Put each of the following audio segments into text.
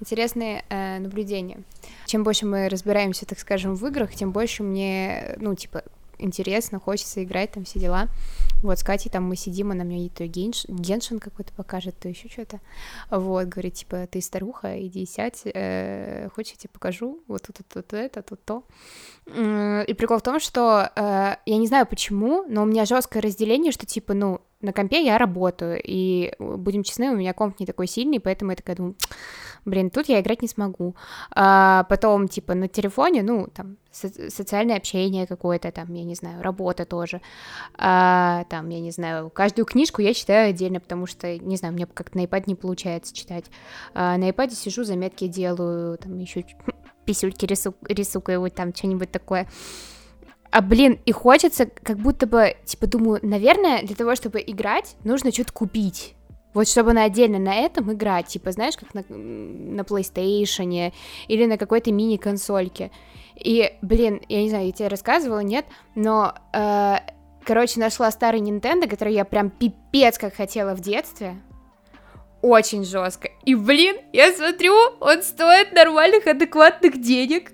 интересные э, наблюдения. Чем больше мы разбираемся, так скажем, в играх, тем больше мне, ну, типа, интересно, хочется играть, там все дела. Вот, с Катей там мы сидим, она мне то генш... геншин какой-то покажет, то еще что-то. Вот, говорит, типа, ты старуха, иди сядь, э, хочешь, я тебе покажу, вот тут, тут, тут это, тут то. И прикол в том, что э, я не знаю почему, но у меня жесткое разделение, что, типа, ну, на компе я работаю, и, будем честны, у меня комп не такой сильный, поэтому я такая думаю, блин, тут я играть не смогу. А потом, типа, на телефоне, ну, там, со- социальное общение какое-то, там, я не знаю, работа тоже. А, там, я не знаю, каждую книжку я читаю отдельно, потому что, не знаю, мне как-то на iPad не получается читать. А, на iPad сижу, заметки делаю, там, еще писюльки рису- рисукаю, вот там, что-нибудь такое. А, блин, и хочется, как будто бы, типа, думаю, наверное, для того, чтобы играть, нужно что-то купить. Вот чтобы на отдельно на этом играть, типа, знаешь, как на, на PlayStation или на какой-то мини-консольке. И, блин, я не знаю, я тебе рассказывала, нет, но, э, короче, нашла старый Nintendo, который я прям пипец как хотела в детстве очень жестко. И, блин, я смотрю, он стоит нормальных, адекватных денег.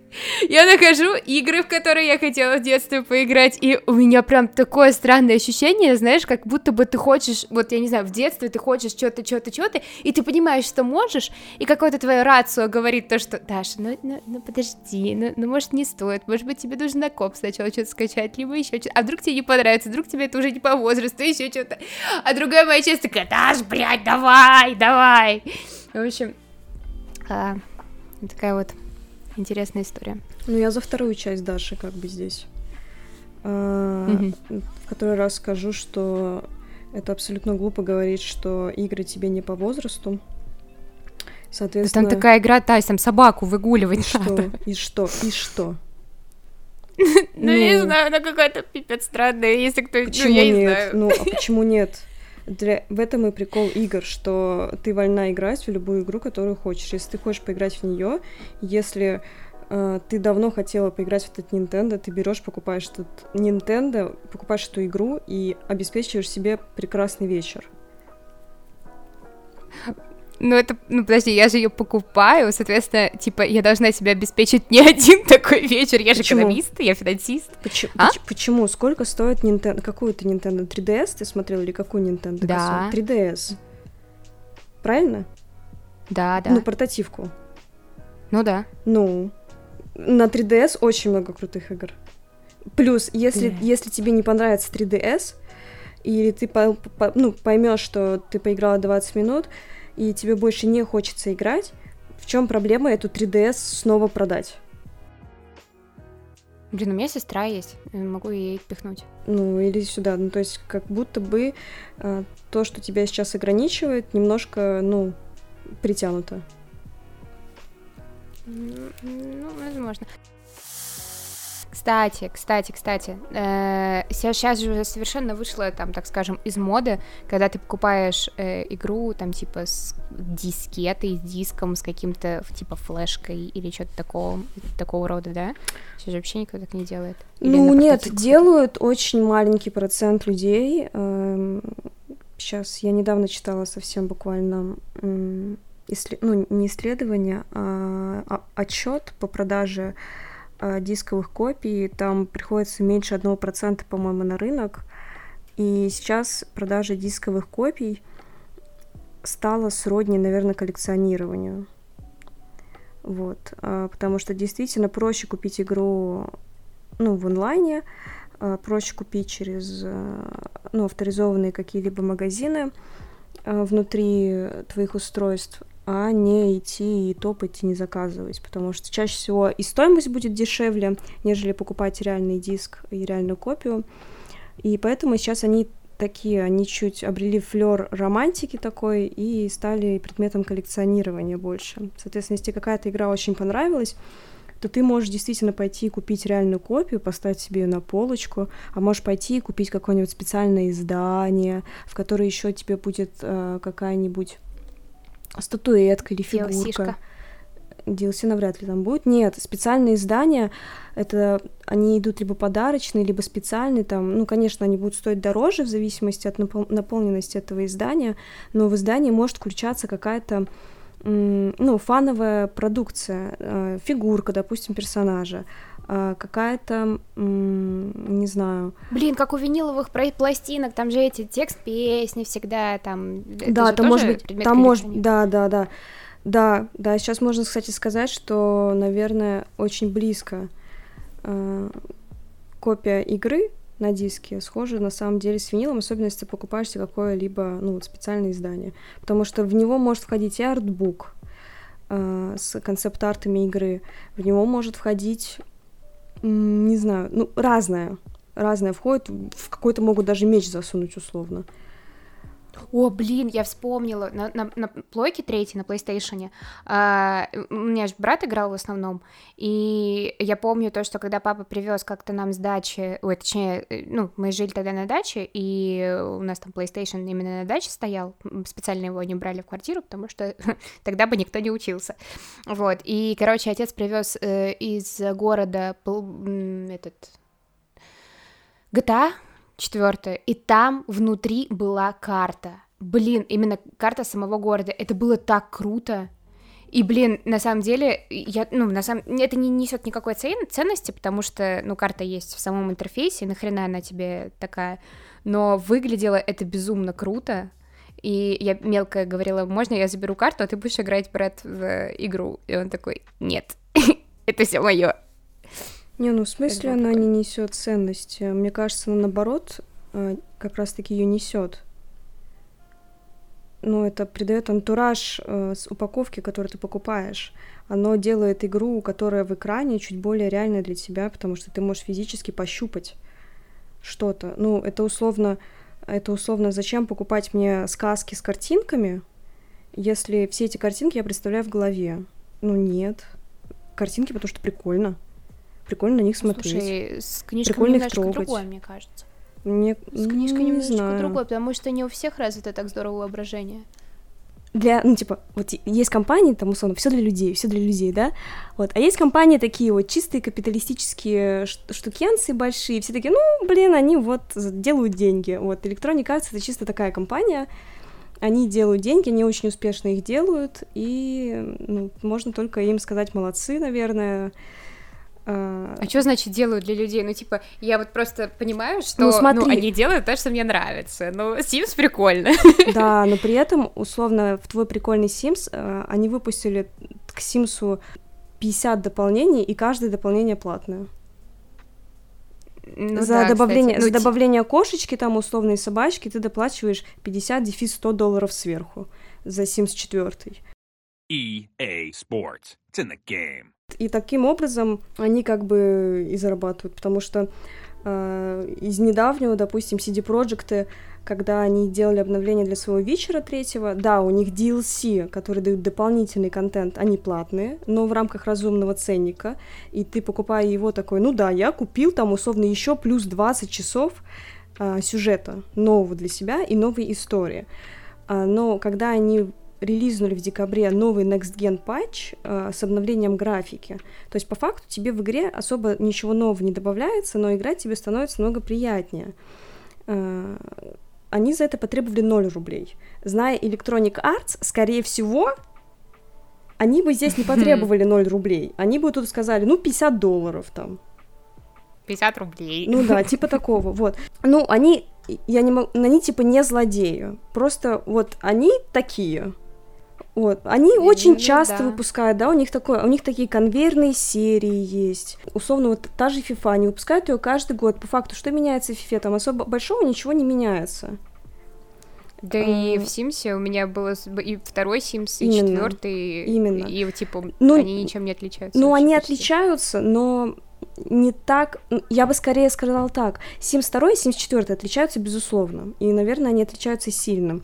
Я нахожу игры, в которые я хотела в детстве поиграть, и у меня прям такое странное ощущение, знаешь, как будто бы ты хочешь, вот я не знаю, в детстве ты хочешь что-то, что-то, что-то, и ты понимаешь, что можешь, и какое-то твое рацио говорит то, что, Даша, ну, ну, ну подожди, ну, ну, может, не стоит, может быть, тебе нужно коп сначала что-то скачать, либо еще что-то, а вдруг тебе не понравится, вдруг тебе это уже не по возрасту, еще что-то, а другая моя часть такая, Даш, блядь, давай, давай. В общем, а, такая вот интересная история. Ну, я за вторую часть Даши как бы здесь. А, угу. В который раз скажу, что это абсолютно глупо говорить, что игры тебе не по возрасту. Соответственно... Там такая игра, Тайс, там собаку выгуливать и надо. Что? И что? И что? Ну, не знаю, она какая-то пипец странная, если кто... Почему нет? Ну, а почему нет? Для... В этом и прикол игр, что ты вольна играть в любую игру, которую хочешь. Если ты хочешь поиграть в нее, если э, ты давно хотела поиграть в этот Nintendo, ты берешь, покупаешь этот Nintendo, покупаешь эту игру и обеспечиваешь себе прекрасный вечер. Ну, это, ну, подожди, я же ее покупаю, соответственно, типа, я должна себе обеспечить не один такой вечер. Я же почему? экономист, я финансист. Почему? А? Почему? Сколько стоит Nintendo? Какую ты Nintendo? 3DS ты смотрел или какую Nintendo? Да. 3DS. Правильно? Да, да. Ну, портативку. Ну да. Ну, на 3DS очень много крутых игр. Плюс, если, yeah. если тебе не понравится 3DS, или ты по, по, ну, поймешь, что ты поиграла 20 минут, и тебе больше не хочется играть, в чем проблема эту 3DS снова продать? Блин, у меня сестра есть, могу ей пихнуть. Ну, или сюда. Ну, то есть, как будто бы э, то, что тебя сейчас ограничивает, немножко, ну, притянуто. Ну, возможно. Кстати, кстати, кстати, э, сейчас же уже совершенно вышло, там, так скажем, из моды, когда ты покупаешь э, игру, там, типа, с дискетой, с диском, с каким-то, типа, флешкой или что-то такого, такого рода, да? Сейчас же вообще никто так не делает. Или ну, нет, делают очень маленький процент людей. Э, сейчас, я недавно читала совсем буквально исслед... ну, не исследование, а, а отчет по продаже дисковых копий, там приходится меньше 1%, по-моему, на рынок. И сейчас продажа дисковых копий стала сродни, наверное, коллекционированию. Вот, э, потому что действительно проще купить игру ну, в онлайне, э, проще купить через э, ну, авторизованные какие-либо магазины э, внутри твоих устройств, а не идти и топать и не заказывать, потому что чаще всего и стоимость будет дешевле, нежели покупать реальный диск и реальную копию. И поэтому сейчас они такие, они чуть обрели флер романтики такой и стали предметом коллекционирования больше. Соответственно, если какая-то игра очень понравилась, то ты можешь действительно пойти и купить реальную копию, поставить себе на полочку, а можешь пойти и купить какое-нибудь специальное издание, в которое еще тебе будет э, какая-нибудь статуэтка или фигурка. DLC навряд ли там будет. Нет, специальные издания, это они идут либо подарочные, либо специальные, там, ну, конечно, они будут стоить дороже в зависимости от напол- наполненности этого издания, но в издании может включаться какая-то ну, фановая продукция, э, фигурка, допустим, персонажа, какая-то, не знаю... Блин, как у виниловых пластинок, там же эти текст песни всегда, там... Да, там может быть, там может, да, да, да, да, да, сейчас можно, кстати, сказать, что, наверное, очень близко э, копия игры на диске схожа на самом деле с винилом, особенно если ты покупаешь себе какое-либо ну, специальное издание. Потому что в него может входить и артбук э, с концепт-артами игры, в него может входить, не знаю, ну, разное. Разное входит, в какой-то могут даже меч засунуть условно. О, блин, я вспомнила. На, на, на плойке третьей, на PlayStation, а, у меня же брат играл в основном, и я помню то, что когда папа привез как-то нам с дачи, ой, точнее, э, ну, мы жили тогда на даче, и у нас там PlayStation именно на даче стоял, специально его не брали в квартиру, потому что тогда бы никто не учился. Вот, и, короче, отец привез э, из города этот GTA, четвертое, и там внутри была карта. Блин, именно карта самого города. Это было так круто. И, блин, на самом деле, я, ну, на самом это не несет никакой цен, ценности, потому что, ну, карта есть в самом интерфейсе, нахрена она тебе такая. Но выглядело это безумно круто. И я мелко говорила, можно я заберу карту, а ты будешь играть, брат, в игру. И он такой, нет, это все мое. Не, ну в смысле она не несет ценности. Мне кажется, она наоборот э, как раз-таки ее несет. Ну, это придает антураж э, с упаковки, которую ты покупаешь. Оно делает игру, которая в экране, чуть более реальной для тебя, потому что ты можешь физически пощупать что-то. Ну, это условно, это условно, зачем покупать мне сказки с картинками, если все эти картинки я представляю в голове? Ну, нет. Картинки, потому что прикольно прикольно на них смотреть. Слушай, с книжками прикольно немножко трогать. другое, мне кажется. Мне... С книжкой не немножечко знаю. другое, потому что не у всех развито так здорово воображение. Для, ну, типа, вот есть компании, там, условно, все для людей, все для людей, да, вот, а есть компании такие вот чистые капиталистические штукенцы большие, все такие, ну, блин, они вот делают деньги, вот, Electronic Arts это чисто такая компания, они делают деньги, они очень успешно их делают, и, ну, можно только им сказать молодцы, наверное, а, а что значит делают для людей? Ну, типа, я вот просто понимаю, что ну, смотри. ну, они делают то, что мне нравится. Ну, Sims прикольно. Да, но при этом, условно, в твой прикольный Sims э, они выпустили к Симсу 50 дополнений, и каждое дополнение платное. Ну, за, да, добавление, кстати, ну, за добавление кошечки, там, условной собачки, ты доплачиваешь 50 дефис 100 долларов сверху за Sims 4. EA Sports. It's in the game. И таким образом они как бы и зарабатывают, потому что э, из недавнего, допустим, CD Projekt, когда они делали обновление для своего вечера третьего, да, у них DLC, которые дают дополнительный контент, они платные, но в рамках разумного ценника, и ты покупая его такой, ну да, я купил там условно еще плюс 20 часов э, сюжета нового для себя и новой истории. А, но когда они релизнули в декабре новый Next Gen патч э, с обновлением графики. То есть по факту тебе в игре особо ничего нового не добавляется, но играть тебе становится много приятнее. Э, они за это потребовали 0 рублей. Зная Electronic Arts, скорее всего, они бы здесь не потребовали 0 рублей. Они бы тут сказали, ну, 50 долларов там. 50 рублей. Ну да, типа такого, вот. Ну, они, я не могу, они типа не злодеи. Просто вот они такие. Вот. Они и, очень часто да. выпускают, да, у них такое, у них такие конвейерные серии есть. Условно, вот та же FIFA, они выпускают ее каждый год. По факту, что меняется в FIFA? Там особо большого ничего не меняется. Да а... и в Симсе у меня было и второй Симс, и четвертый. Именно. И типа ну, они ничем не отличаются. Ну, они почти. отличаются, но не так, я бы скорее сказала так, Sims 2 и Sims 4 отличаются безусловно, и, наверное, они отличаются сильно,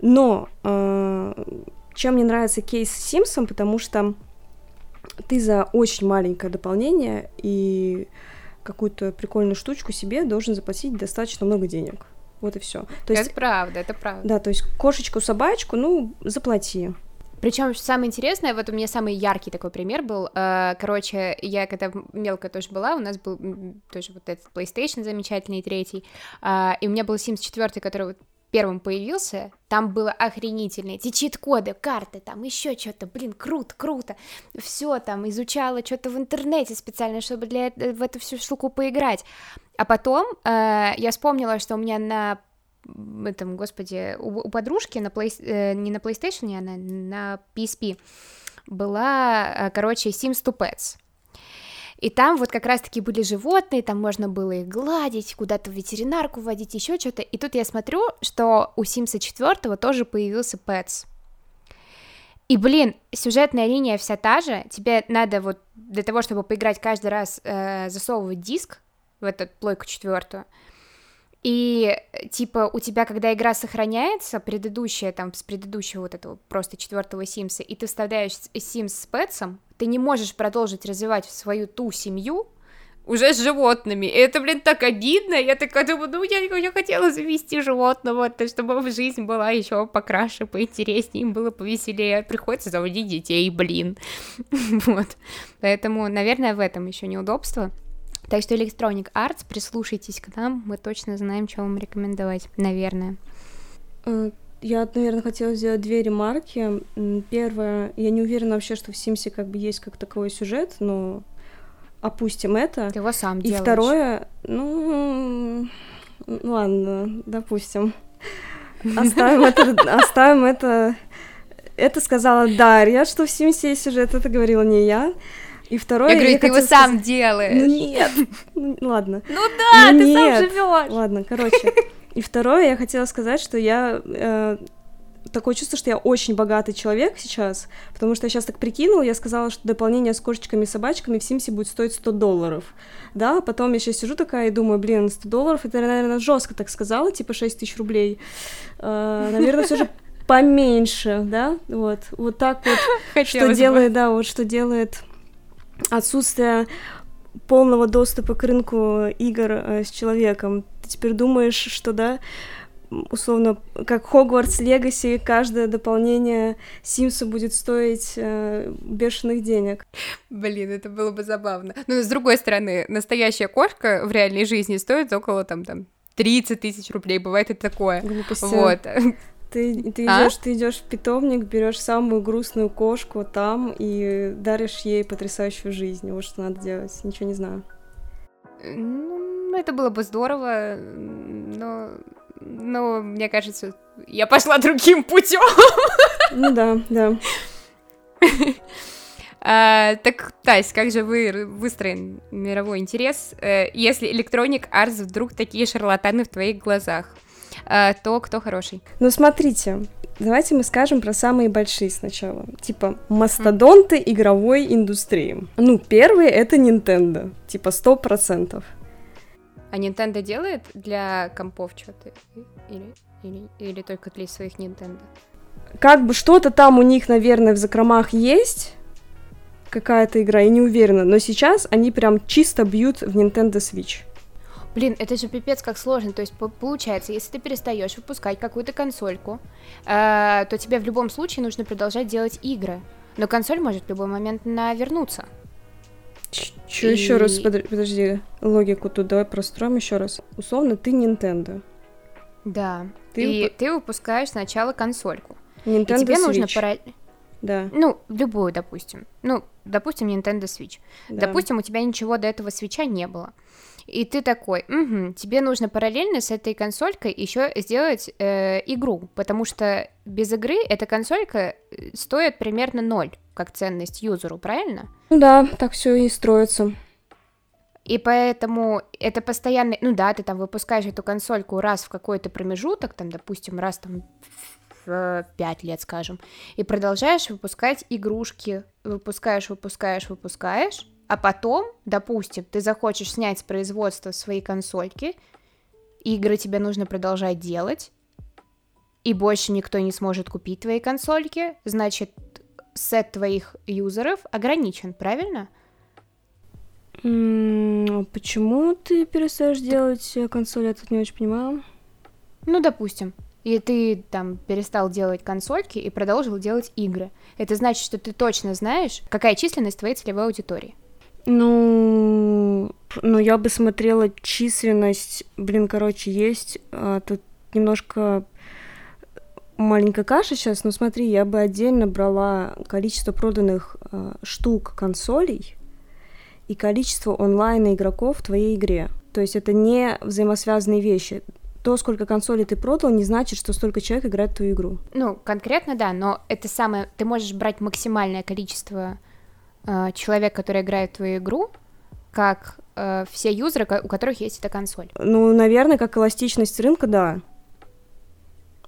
но э, чем мне нравится кейс с Симсом, потому что ты за очень маленькое дополнение и какую-то прикольную штучку себе должен заплатить достаточно много денег. Вот и все. То есть, это правда, это правда. Да, то есть кошечку, собачку, ну, заплати. Причем самое интересное, вот у меня самый яркий такой пример был. Э, короче, я когда мелкая тоже была, у нас был тоже вот этот PlayStation замечательный, третий, э, и у меня был Sims 4, который вот первым появился, там было охренительно. Эти чит-коды, карты, там еще что-то, блин, круто, круто. Все там изучала что-то в интернете специально, чтобы для в эту всю штуку поиграть. А потом э, я вспомнила, что у меня на этом, господи, у, у подружки на play, э, не на PlayStation, а на, на PSP была, э, короче, Sims 2 Pets. И там вот как раз-таки были животные, там можно было их гладить, куда-то в ветеринарку водить, еще что-то. И тут я смотрю, что у Симса 4 тоже появился Pets. И, блин, сюжетная линия вся та же. Тебе надо вот для того, чтобы поиграть каждый раз, э, засовывать диск в эту плойку четвертую. И, типа, у тебя, когда игра сохраняется, предыдущая, там, с предыдущего вот этого просто четвертого Симса, и ты вставляешь Симс с Пэтсом, ты не можешь продолжить развивать свою ту семью уже с животными. И это, блин, так обидно. Я такая думаю, ну, я, я хотела завести животного, то, чтобы жизнь была еще покраше, поинтереснее, им было повеселее. Приходится заводить детей, блин. вот. Поэтому, наверное, в этом еще неудобство. Так что Electronic Arts, прислушайтесь к нам, мы точно знаем, что вам рекомендовать, наверное. Я, наверное, хотела сделать две ремарки. Первое, я не уверена вообще, что в Симсе как бы есть как таковой сюжет, но опустим это. Ты его сам И делаешь. второе, ну, ладно, допустим. Оставим это, оставим это. Это сказала Дарья, что в Симсе есть сюжет, это говорила не я. И второе... Я говорю, я ты его хотела сам делаешь. Ну нет, ну, ладно. Ну да, Ну ты сам живешь. Ладно, короче. И второе, я хотела сказать, что я э, такое чувство, что я очень богатый человек сейчас, потому что я сейчас так прикинула, я сказала, что дополнение с кошечками и собачками в Симсе будет стоить 100 долларов, да, потом я сейчас сижу такая и думаю, блин, 100 долларов, это, наверное, жестко так сказала, типа 6 тысяч рублей, Э, наверное, все же поменьше, да, вот, вот так вот, что Хотелось бы. делает, да, вот что делает отсутствие полного доступа к рынку игр э, с человеком. Теперь думаешь, что, да, условно, как Хогвартс Легаси, каждое дополнение Симсу будет стоить э, бешеных денег. Блин, это было бы забавно. Но с другой стороны, настоящая кошка в реальной жизни стоит около там, там 30 тысяч рублей, бывает и такое. Глупости. Вот. Ты, ты А? идешь, ты идешь в питомник, берешь самую грустную кошку там и даришь ей потрясающую жизнь. Вот что надо делать. Ничего не знаю. Ну, это было бы здорово, но, но мне кажется, я пошла другим путем. Ну да, да. А, так, Тась, как же вы выстроен мировой интерес, э, если Electronic Arts вдруг такие шарлатаны в твоих глазах, а, то кто хороший? Ну, смотрите, давайте мы скажем про самые большие сначала. Типа, мастодонты игровой индустрии. Ну, первый — это Nintendo. Типа, сто процентов. А Nintendo делает для компов что-то? Или, или, или только для своих Nintendo? Как бы что-то там у них, наверное, в закромах есть, какая-то игра, я не уверена, но сейчас они прям чисто бьют в Nintendo Switch. Блин, это же пипец как сложно. То есть по- получается, если ты перестаешь выпускать какую-то консольку, э, то тебе в любом случае нужно продолжать делать игры. Но консоль может в любой момент навернуться. Че И- еще раз, подо- подожди, логику тут давай простроим еще раз. Условно, ты Nintendo. Да. Ты и ты выпускаешь сначала консольку. Nintendo и тебе Switch. нужно пора... Да, Ну, любую, допустим. Ну, допустим, Nintendo Switch. да. Допустим, у тебя ничего до этого свеча не было. И ты такой, «Мгм, тебе нужно параллельно с этой консолькой еще сделать э, игру, потому что без игры эта консолька э, стоит примерно ноль, как ценность юзеру, правильно? Ну да, так все и строится. И поэтому это постоянно, ну да, ты там выпускаешь эту консольку раз в какой-то промежуток, там, допустим, раз там в 5 лет, скажем, и продолжаешь выпускать игрушки, выпускаешь, выпускаешь, выпускаешь, а потом, допустим, ты захочешь снять с производства свои консольки, игры тебе нужно продолжать делать, и больше никто не сможет купить твои консольки, значит, сет твоих юзеров ограничен, правильно? Почему ты перестаешь делать э, консоль? Я тут не очень понимаю. Ну, допустим, и ты там перестал делать консольки и продолжил делать игры. Это значит, что ты точно знаешь, какая численность твоей целевой аудитории. Ну, ну я бы смотрела численность. Блин, короче, есть а, тут немножко маленькая каша сейчас, но смотри, я бы отдельно брала количество проданных э, штук консолей и количество онлайн игроков в твоей игре. То есть это не взаимосвязанные вещи. То, сколько консолей ты продал, не значит, что столько человек играет в твою игру. Ну, конкретно да, но это самое... Ты можешь брать максимальное количество э, человек, которые играют в твою игру, как э, все юзеры, у которых есть эта консоль. Ну, наверное, как эластичность рынка, да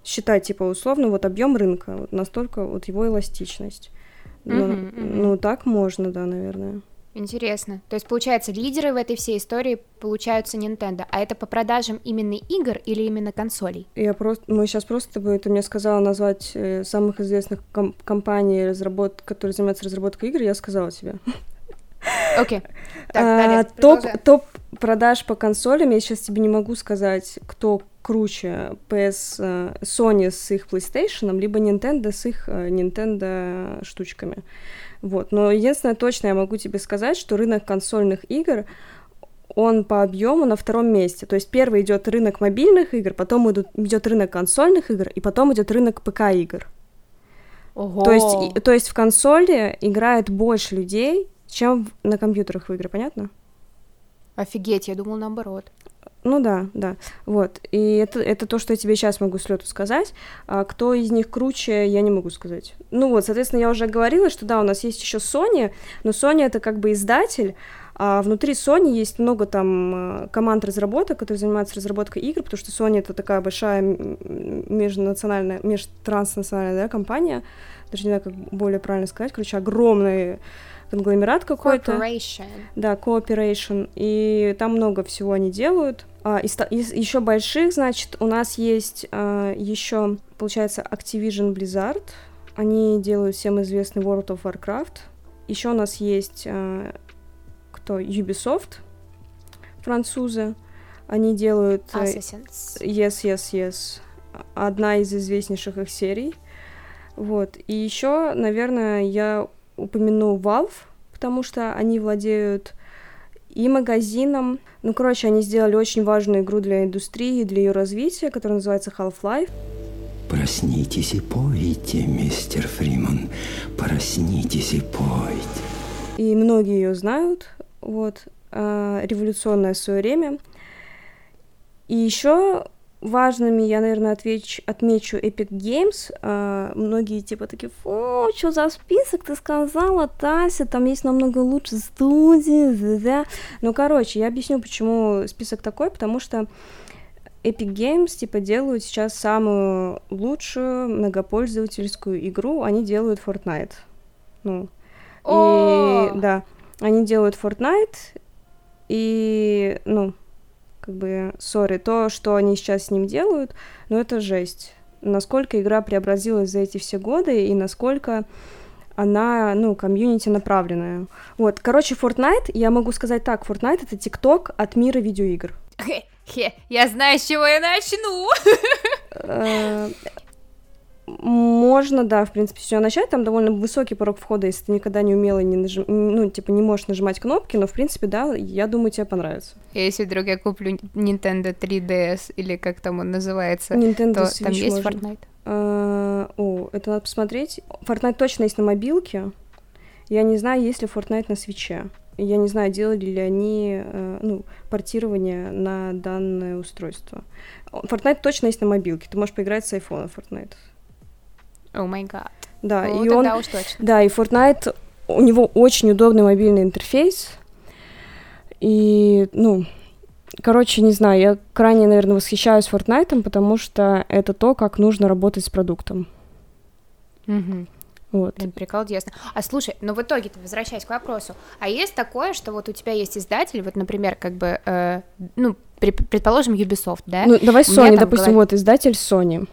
считать, типа, условно, вот объем рынка, вот настолько вот его эластичность. Uh-huh, uh-huh. ну, так можно, да, наверное. Интересно. То есть, получается, лидеры в этой всей истории получаются Nintendo. А это по продажам именно игр или именно консолей? Я просто... Мы сейчас просто бы... Ты мне сказала назвать э, самых известных ком- компаний, разработ... которые занимаются разработкой игр, я сказала тебе. Окей. Okay. А, топ, топ продаж по консолям, я сейчас тебе не могу сказать, кто круче, PS, э, Sony с их PlayStation, либо Nintendo с их э, Nintendo штучками. Вот. Но единственное точно я могу тебе сказать, что рынок консольных игр он по объему на втором месте. То есть первый идет рынок мобильных игр, потом идут, идет рынок консольных игр, и потом идет рынок ПК игр. Ого. То есть, то есть в консоли играет больше людей, чем на компьютерах в игры, понятно? Офигеть, я думал наоборот. Ну да, да. Вот. И это, это то, что я тебе сейчас могу с лету сказать. А кто из них круче, я не могу сказать. Ну вот, соответственно, я уже говорила, что да, у нас есть еще Sony, но Sony это как бы издатель, а внутри Sony есть много там э, команд разработок, которые занимаются разработкой игр, потому что Sony это такая большая межнациональная, межтранснациональная да, компания, даже не знаю, как более правильно сказать, короче, огромная конгломерат какой-то. Corporation. Да, cooperation. И там много всего они делают. Из, из еще больших, значит, у нас есть а, еще, получается, Activision Blizzard. Они делают всем известный World of Warcraft. Еще у нас есть а, кто? Ubisoft, французы. Они делают... Э, Assassins. Yes, yes, yes. Одна из известнейших их серий. Вот. И еще, наверное, я упомяну Valve, потому что они владеют и магазином. Ну, короче, они сделали очень важную игру для индустрии, для ее развития, которая называется Half-Life. Проснитесь и пойте, мистер Фриман. Проснитесь и пойте. И многие ее знают. Вот. Э, революционное свое время. И еще важными я, наверное, отвеч, отмечу Epic Games. А, многие типа такие, фу, что за список ты сказала, Тася, там есть намного лучше студии, да. Ну, короче, я объясню, почему список такой, потому что Epic Games, типа, делают сейчас самую лучшую многопользовательскую игру, они делают Fortnite. Ну, и, да, они делают Fortnite, и, ну, как бы, сори, то, что они сейчас с ним делают, ну, это жесть. Насколько игра преобразилась за эти все годы, и насколько она, ну, комьюнити направленная. Вот, короче, Fortnite, я могу сказать так, Fortnite — это ТикТок от мира видеоигр. Я знаю, с чего я начну. Можно, да, в принципе, все начать. Там довольно высокий порог входа, если ты никогда не умела, не нажим... ну, типа, не можешь нажимать кнопки, но, в принципе, да, я думаю, тебе понравится. Если вдруг я куплю Nintendo 3DS, или как там он называется, Nintendo то Switch там есть можно. Fortnite? А, о, это надо посмотреть. Fortnite точно есть на мобилке. Я не знаю, есть ли Fortnite на свече. Я не знаю, делали ли они э, ну, портирование на данное устройство. Fortnite точно есть на мобилке. Ты можешь поиграть с в Fortnite. О май гад. Да, ну, и он, уж точно. да, и Fortnite, у него очень удобный мобильный интерфейс, и, ну, короче, не знаю, я крайне, наверное, восхищаюсь Fortnite, потому что это то, как нужно работать с продуктом. Угу. Вот. Блин, прикол ясно. А слушай, ну в итоге-то, возвращаясь к вопросу, а есть такое, что вот у тебя есть издатель, вот, например, как бы, э, ну, при, предположим, Ubisoft, да? Ну, давай Sony, допустим, голове... вот издатель Sony.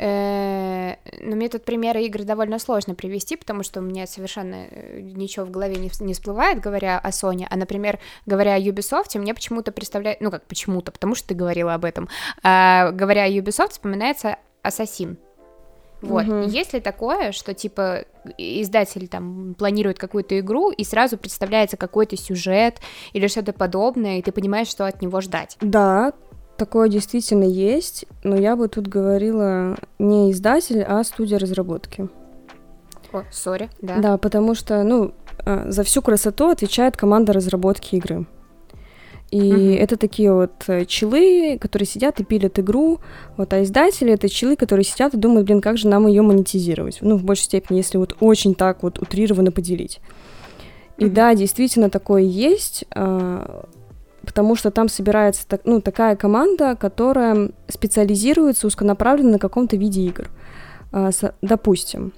Э, но мне тут примеры игр довольно сложно привести, потому что у меня совершенно э, ничего в голове не, не всплывает, говоря о Sony. А, например, говоря о Ubisoft, мне почему-то представляет... Ну, как почему-то, потому что ты говорила об этом. А, говоря о Ubisoft, вспоминается Ассасин. Вот. Угу. Есть ли такое, что типа издатель там планирует какую-то игру и сразу представляется какой-то сюжет или что-то подобное, и ты понимаешь, что от него ждать? Да, такое действительно есть, но я бы тут говорила не издатель, а студия разработки. О, сори, да. Да, потому что, ну, а, за всю красоту отвечает команда разработки игры. И Мгм. это такие вот э, челы, которые сидят и пилят игру, вот, а издатели это челы, которые сидят и думают, блин, как же нам ее монетизировать? Ну, в большей степени, если вот очень так вот утрированно поделить. И Мгм. да, действительно такое есть, а, потому что там собирается так- ну, такая команда, которая специализируется узконаправленно на каком-то виде игр. А, Допустим,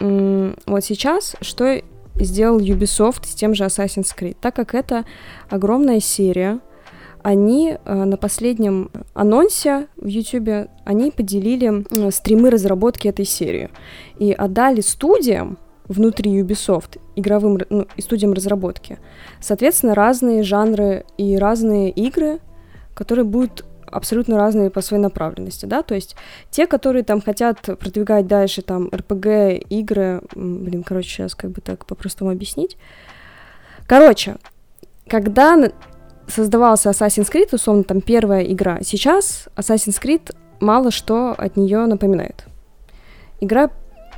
вот сейчас что сделал Ubisoft с тем же Assassin's Creed? Так как это огромная серия, они э, на последнем анонсе в YouTube они поделили стримы разработки этой серии и отдали студиям внутри Ubisoft, игровым ну, и студиям разработки, соответственно, разные жанры и разные игры, которые будут абсолютно разные по своей направленности, да, то есть те, которые там хотят продвигать дальше там РПГ игры, блин, короче, сейчас как бы так по-простому объяснить. Короче, когда создавался Assassin's Creed, условно, там первая игра, сейчас Assassin's Creed мало что от нее напоминает. Игра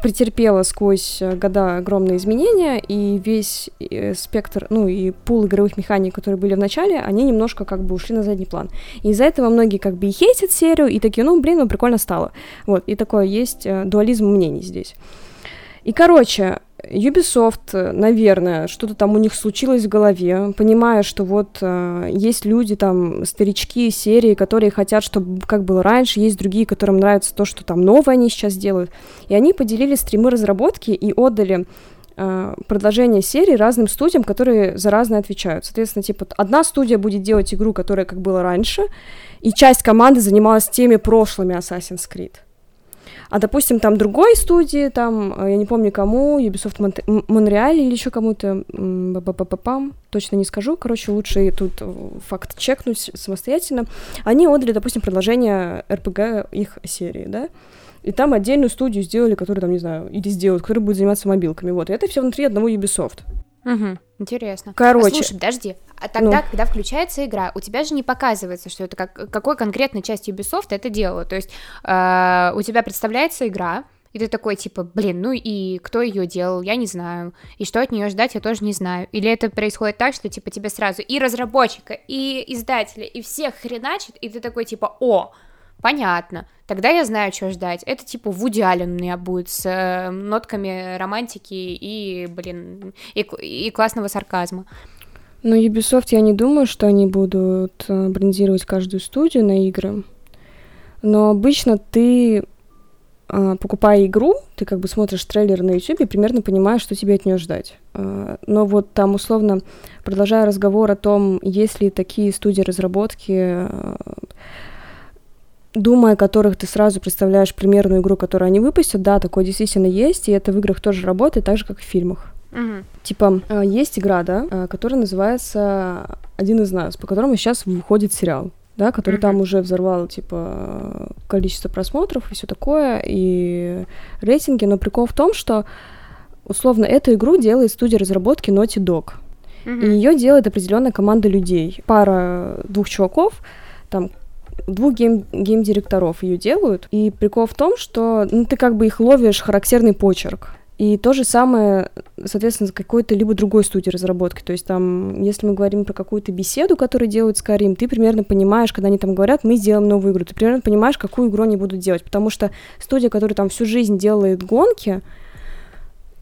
претерпела сквозь э, года огромные изменения, и весь э, спектр, ну и пул игровых механик, которые были в начале, они немножко как бы ушли на задний план. И из-за этого многие как бы и хейтят серию, и такие, ну, блин, ну, прикольно стало. Вот, и такое есть э, дуализм мнений здесь. И, короче, Ubisoft, э, наверное, что-то там у них случилось в голове, понимая, что вот э, есть люди, там, старички серии, которые хотят, чтобы как было раньше, есть другие, которым нравится то, что там новое они сейчас делают. И они поделили стримы разработки и отдали э, продолжение серии разным студиям, которые за разное отвечают. Соответственно, типа, одна студия будет делать игру, которая как было раньше, и часть команды занималась теми прошлыми Assassin's Creed. А, допустим, там другой студии, там, э, я не помню кому, Ubisoft Монте- М- Монреаль или еще кому-то, м, ба-ба-ба-ба-пам, точно не скажу, короче, лучше тут э, факт чекнуть самостоятельно. Они отдали, допустим, продолжение РПГ их серии, да, и там отдельную студию сделали, которая там, не знаю, или сделают, которая будет заниматься мобилками, вот, и это все внутри одного Ubisoft. Мгм, Интересно. Короче. А слушай, подожди. А тогда, Ну. когда включается игра, у тебя же не показывается, что это как, какой конкретной часть Ubisoft это делала. То есть э, у тебя представляется игра, и ты такой, типа, блин, ну и кто ее делал, я не знаю. И что от нее ждать, я тоже не знаю. Или это происходит так, что, типа, тебе сразу и разработчика, и издателя, и всех хреначит, и ты такой, типа, о, понятно, тогда я знаю, что ждать. Это, типа, Вуди Аллен у меня будет с э, нотками романтики и, блин, и, и классного сарказма. Но Ubisoft, я не думаю, что они будут э, брендировать каждую студию на игры. Но обычно ты, э, покупая игру, ты как бы смотришь трейлер на YouTube и примерно понимаешь, что тебе от нее ждать. Э, Но вот там условно, продолжая разговор о том, есть ли такие студии разработки, думая о которых ты сразу представляешь примерную игру, которую они выпустят, да, такое действительно есть, и это в играх тоже работает, так же, как и в фильмах. Мгм. Типа, э, есть игра, да, э, которая называется «Один из нас», по которому сейчас выходит сериал, да, который Мгм. там уже взорвал, типа, количество просмотров и все такое, и рейтинги, но прикол в том, что, условно, эту игру делает студия разработки Naughty Dog, и ее делает определенная команда людей, пара двух чуваков, там, двух гейм- гейм-директоров ее делают, и прикол в том, что, ну, ты как бы их ловишь характерный почерк, и то же самое, соответственно, с какой-то либо другой студии разработки. То есть там, если мы говорим про какую-то беседу, которую делают Skyrim, ты примерно понимаешь, когда они там говорят, мы сделаем новую игру, ты примерно понимаешь, какую игру они будут делать. Потому что студия, которая там всю жизнь делает гонки,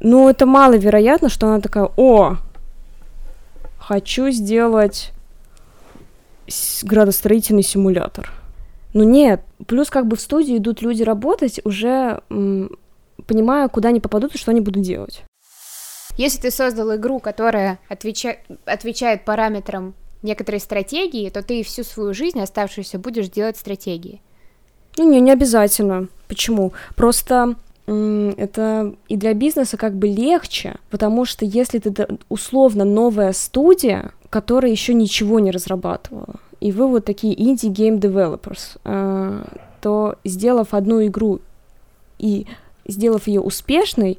ну, это маловероятно, что она такая, о, хочу сделать с- градостроительный симулятор. Ну нет, плюс как бы в студию идут люди работать, уже м, понимая, куда они попадут и что они будут делать. Если ты создал игру, которая отвеча- отвечает параметрам некоторой стратегии, то ты всю свою жизнь оставшуюся будешь делать стратегии. Ну не, не обязательно. Почему? Просто это и для бизнеса как бы легче, потому что если ты условно новая студия, которая еще ничего не разрабатывала, и вы вот такие indie game developers, э, то сделав одну игру и сделав ее успешной,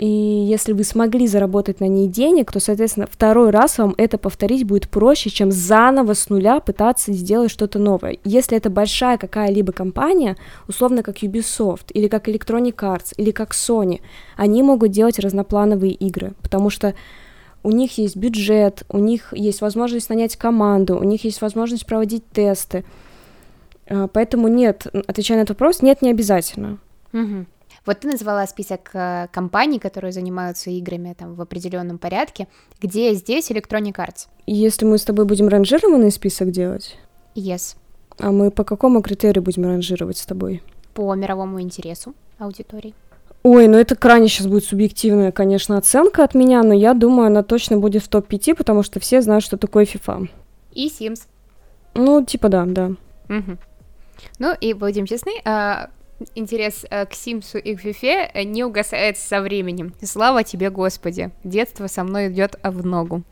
И если вы смогли заработать на ней денег, то, соответственно, второй раз вам это повторить будет проще, чем заново с нуля пытаться сделать что-то новое. Если это большая какая-либо компания, условно как Ubisoft, или как Electronic Arts, или как Sony, они могут делать разноплановые игры, потому что у них есть бюджет, у них есть возможность нанять команду, у них есть возможность проводить тесты. А, поэтому нет, отвечая на этот вопрос, нет, не обязательно. Угу. Вот ты назвала список э, компаний, которые занимаются играми там в определенном порядке. Где здесь Electronic Arts? Если мы с тобой будем ранжированный список делать? Yes. А мы по какому критерию будем ранжировать с тобой? По мировому интересу аудитории. Ой, ну это крайне сейчас будет субъективная, конечно, оценка от меня, но я думаю, она точно будет в топ-5, потому что все знают, что такое FIFA. И Sims. Ну, типа да, да. Угу. Ну и будем честны, а, интерес э, к Симсу и к Фифе э, не угасает со временем. Слава тебе, Господи. Детство со мной идет в ногу.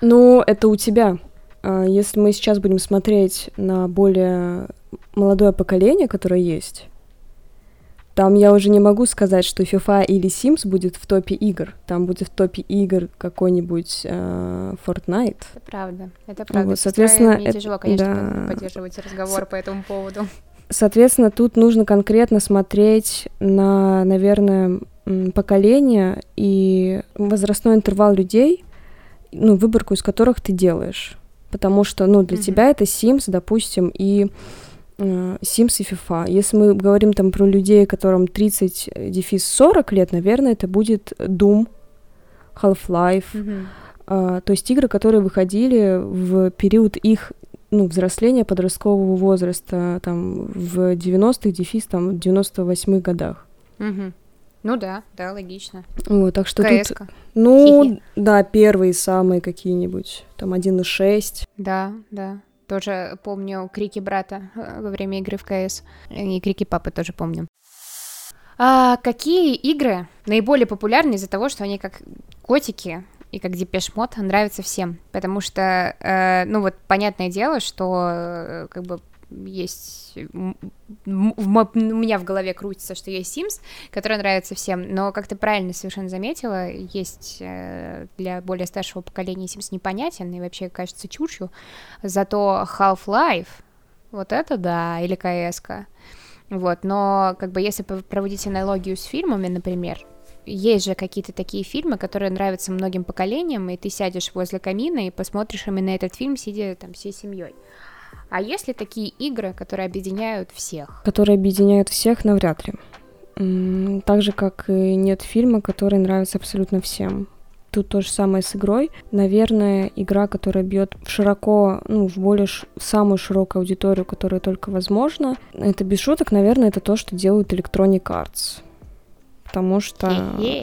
Ну, это у тебя. А, если мы сейчас будем смотреть на более молодое поколение, которое есть, там я уже не могу сказать, что FIFA или Sims будет в топе игр. Там будет в топе игр какой-нибудь э, Fortnite. Это правда. Это правда. Вот, соответственно, мне тяжело, конечно, да. поддерживать разговор С... по этому поводу. Соответственно, тут нужно конкретно смотреть на, наверное, поколение и возрастной интервал людей, ну, выборку из которых ты делаешь. Потому что, ну, для mm-hmm. тебя это Sims, допустим, и э, Sims и FIFA. Если мы говорим там про людей, которым 30, э, дефис 40 лет, наверное, это будет Doom, Half-Life, mm-hmm. Uh, то есть игры, которые выходили в период их ну, взросления подросткового возраста, там, в 90-х, дефис, там, в 98-х годах. Угу. Ну да, да, логично. Вот, так что CS тут... Ну, Хи-хи. да, первые самые какие-нибудь, там, 1.6. Да, да. Тоже помню крики брата э, во время игры в CS. И крики папы тоже помню. А какие игры наиболее популярны из-за того, что они как котики и как Depeche Mode нравится всем, потому что, э, ну вот, понятное дело, что э, как бы есть у меня в голове крутится, что есть Sims, который нравится всем, но как ты правильно совершенно заметила, есть э, для более старшего поколения Sims непонятен и вообще кажется чушью, зато Half-Life, вот это да, или КС, вот, но как бы если проводить аналогию с фильмами, например, есть же какие-то такие фильмы, которые нравятся многим поколениям, и ты сядешь возле камина и посмотришь именно этот фильм, сидя там всей семьей. А есть ли такие игры, которые объединяют всех? Которые объединяют всех, навряд ли. Так же, как и нет фильма, который нравится абсолютно всем. Тут то же самое с игрой. Наверное, игра, которая бьет широко, ну, в более ш... в самую широкую аудиторию, которая только возможно. Это без шуток, наверное, это то, что делают Electronic Arts потому что,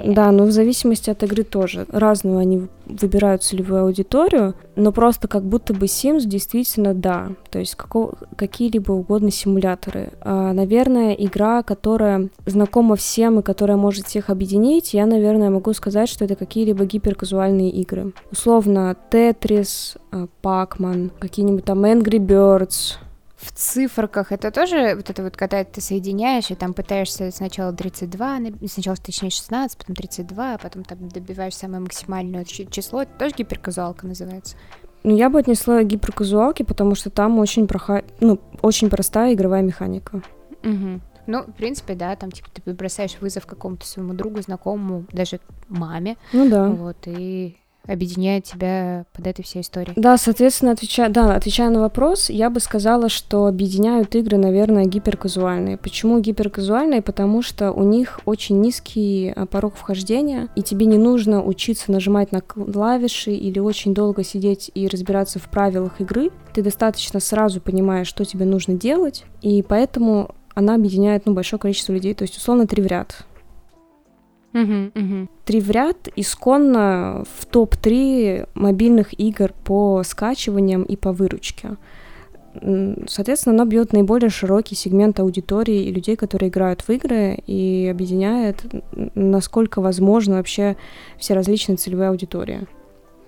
да, но в зависимости от игры тоже. Разную они выбирают целевую аудиторию, но просто как будто бы Sims действительно да, то есть какого, какие-либо угодно симуляторы. А, наверное, игра, которая знакома всем и которая может всех объединить, я, наверное, могу сказать, что это какие-либо гиперказуальные игры. Условно, Tetris, Pac-Man, какие-нибудь там Angry Birds, в циферках это тоже вот это вот, когда ты соединяешь и там пытаешься сначала 32, сначала точнее 16, потом 32, а потом там добиваешь самое максимальное число, это тоже гиперказуалка называется. Ну, я бы отнесла гиперказуалки, потому что там очень, проход... ну, очень простая игровая механика. Угу. Ну, в принципе, да, там, типа, ты бросаешь вызов какому-то своему другу, знакомому, даже маме. Ну да. Вот, и объединяет тебя под этой всей историей. Да, соответственно, отвечая, да, отвечая на вопрос, я бы сказала, что объединяют игры, наверное, гиперказуальные. Почему гиперказуальные? Потому что у них очень низкий а, порог вхождения, и тебе не нужно учиться нажимать на клавиши или очень долго сидеть и разбираться в правилах игры. Ты достаточно сразу понимаешь, что тебе нужно делать, и поэтому она объединяет ну, большое количество людей, то есть условно три в ряд. Угу. Три в ряд исконно в топ-3 мобильных игр по скачиваниям и по выручке. Соответственно, она бьет наиболее широкий сегмент аудитории и людей, которые играют в игры, и объединяет, насколько возможно, вообще все различные целевые аудитории.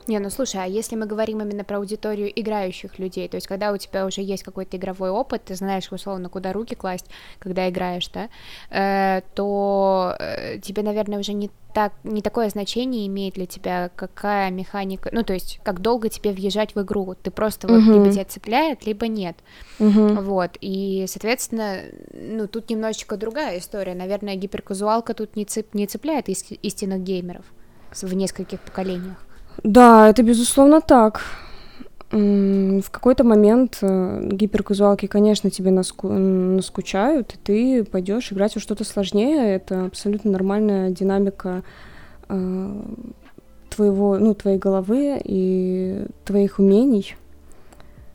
Не, ну слушай, а если мы говорим именно про аудиторию играющих людей, то есть когда у тебя уже есть какой-то игровой опыт, ты знаешь, условно, куда руки класть, когда играешь, да, э, то э, тебе, наверное, уже не так не такое значение имеет для тебя, какая механика, ну то есть как долго тебе въезжать в игру, ты просто вот uh-huh. либо тебя цепляет, либо нет, uh-huh. вот и соответственно, ну тут немножечко другая история, наверное, гиперказуалка тут не цеп не цепляет истинных геймеров в нескольких поколениях. Да, это безусловно так. В какой-то момент э, гиперказуалки, конечно, тебе наску... наскучают, и ты пойдешь играть во что-то сложнее. Это абсолютно нормальная динамика э, твоего, ну, твоей головы и твоих умений.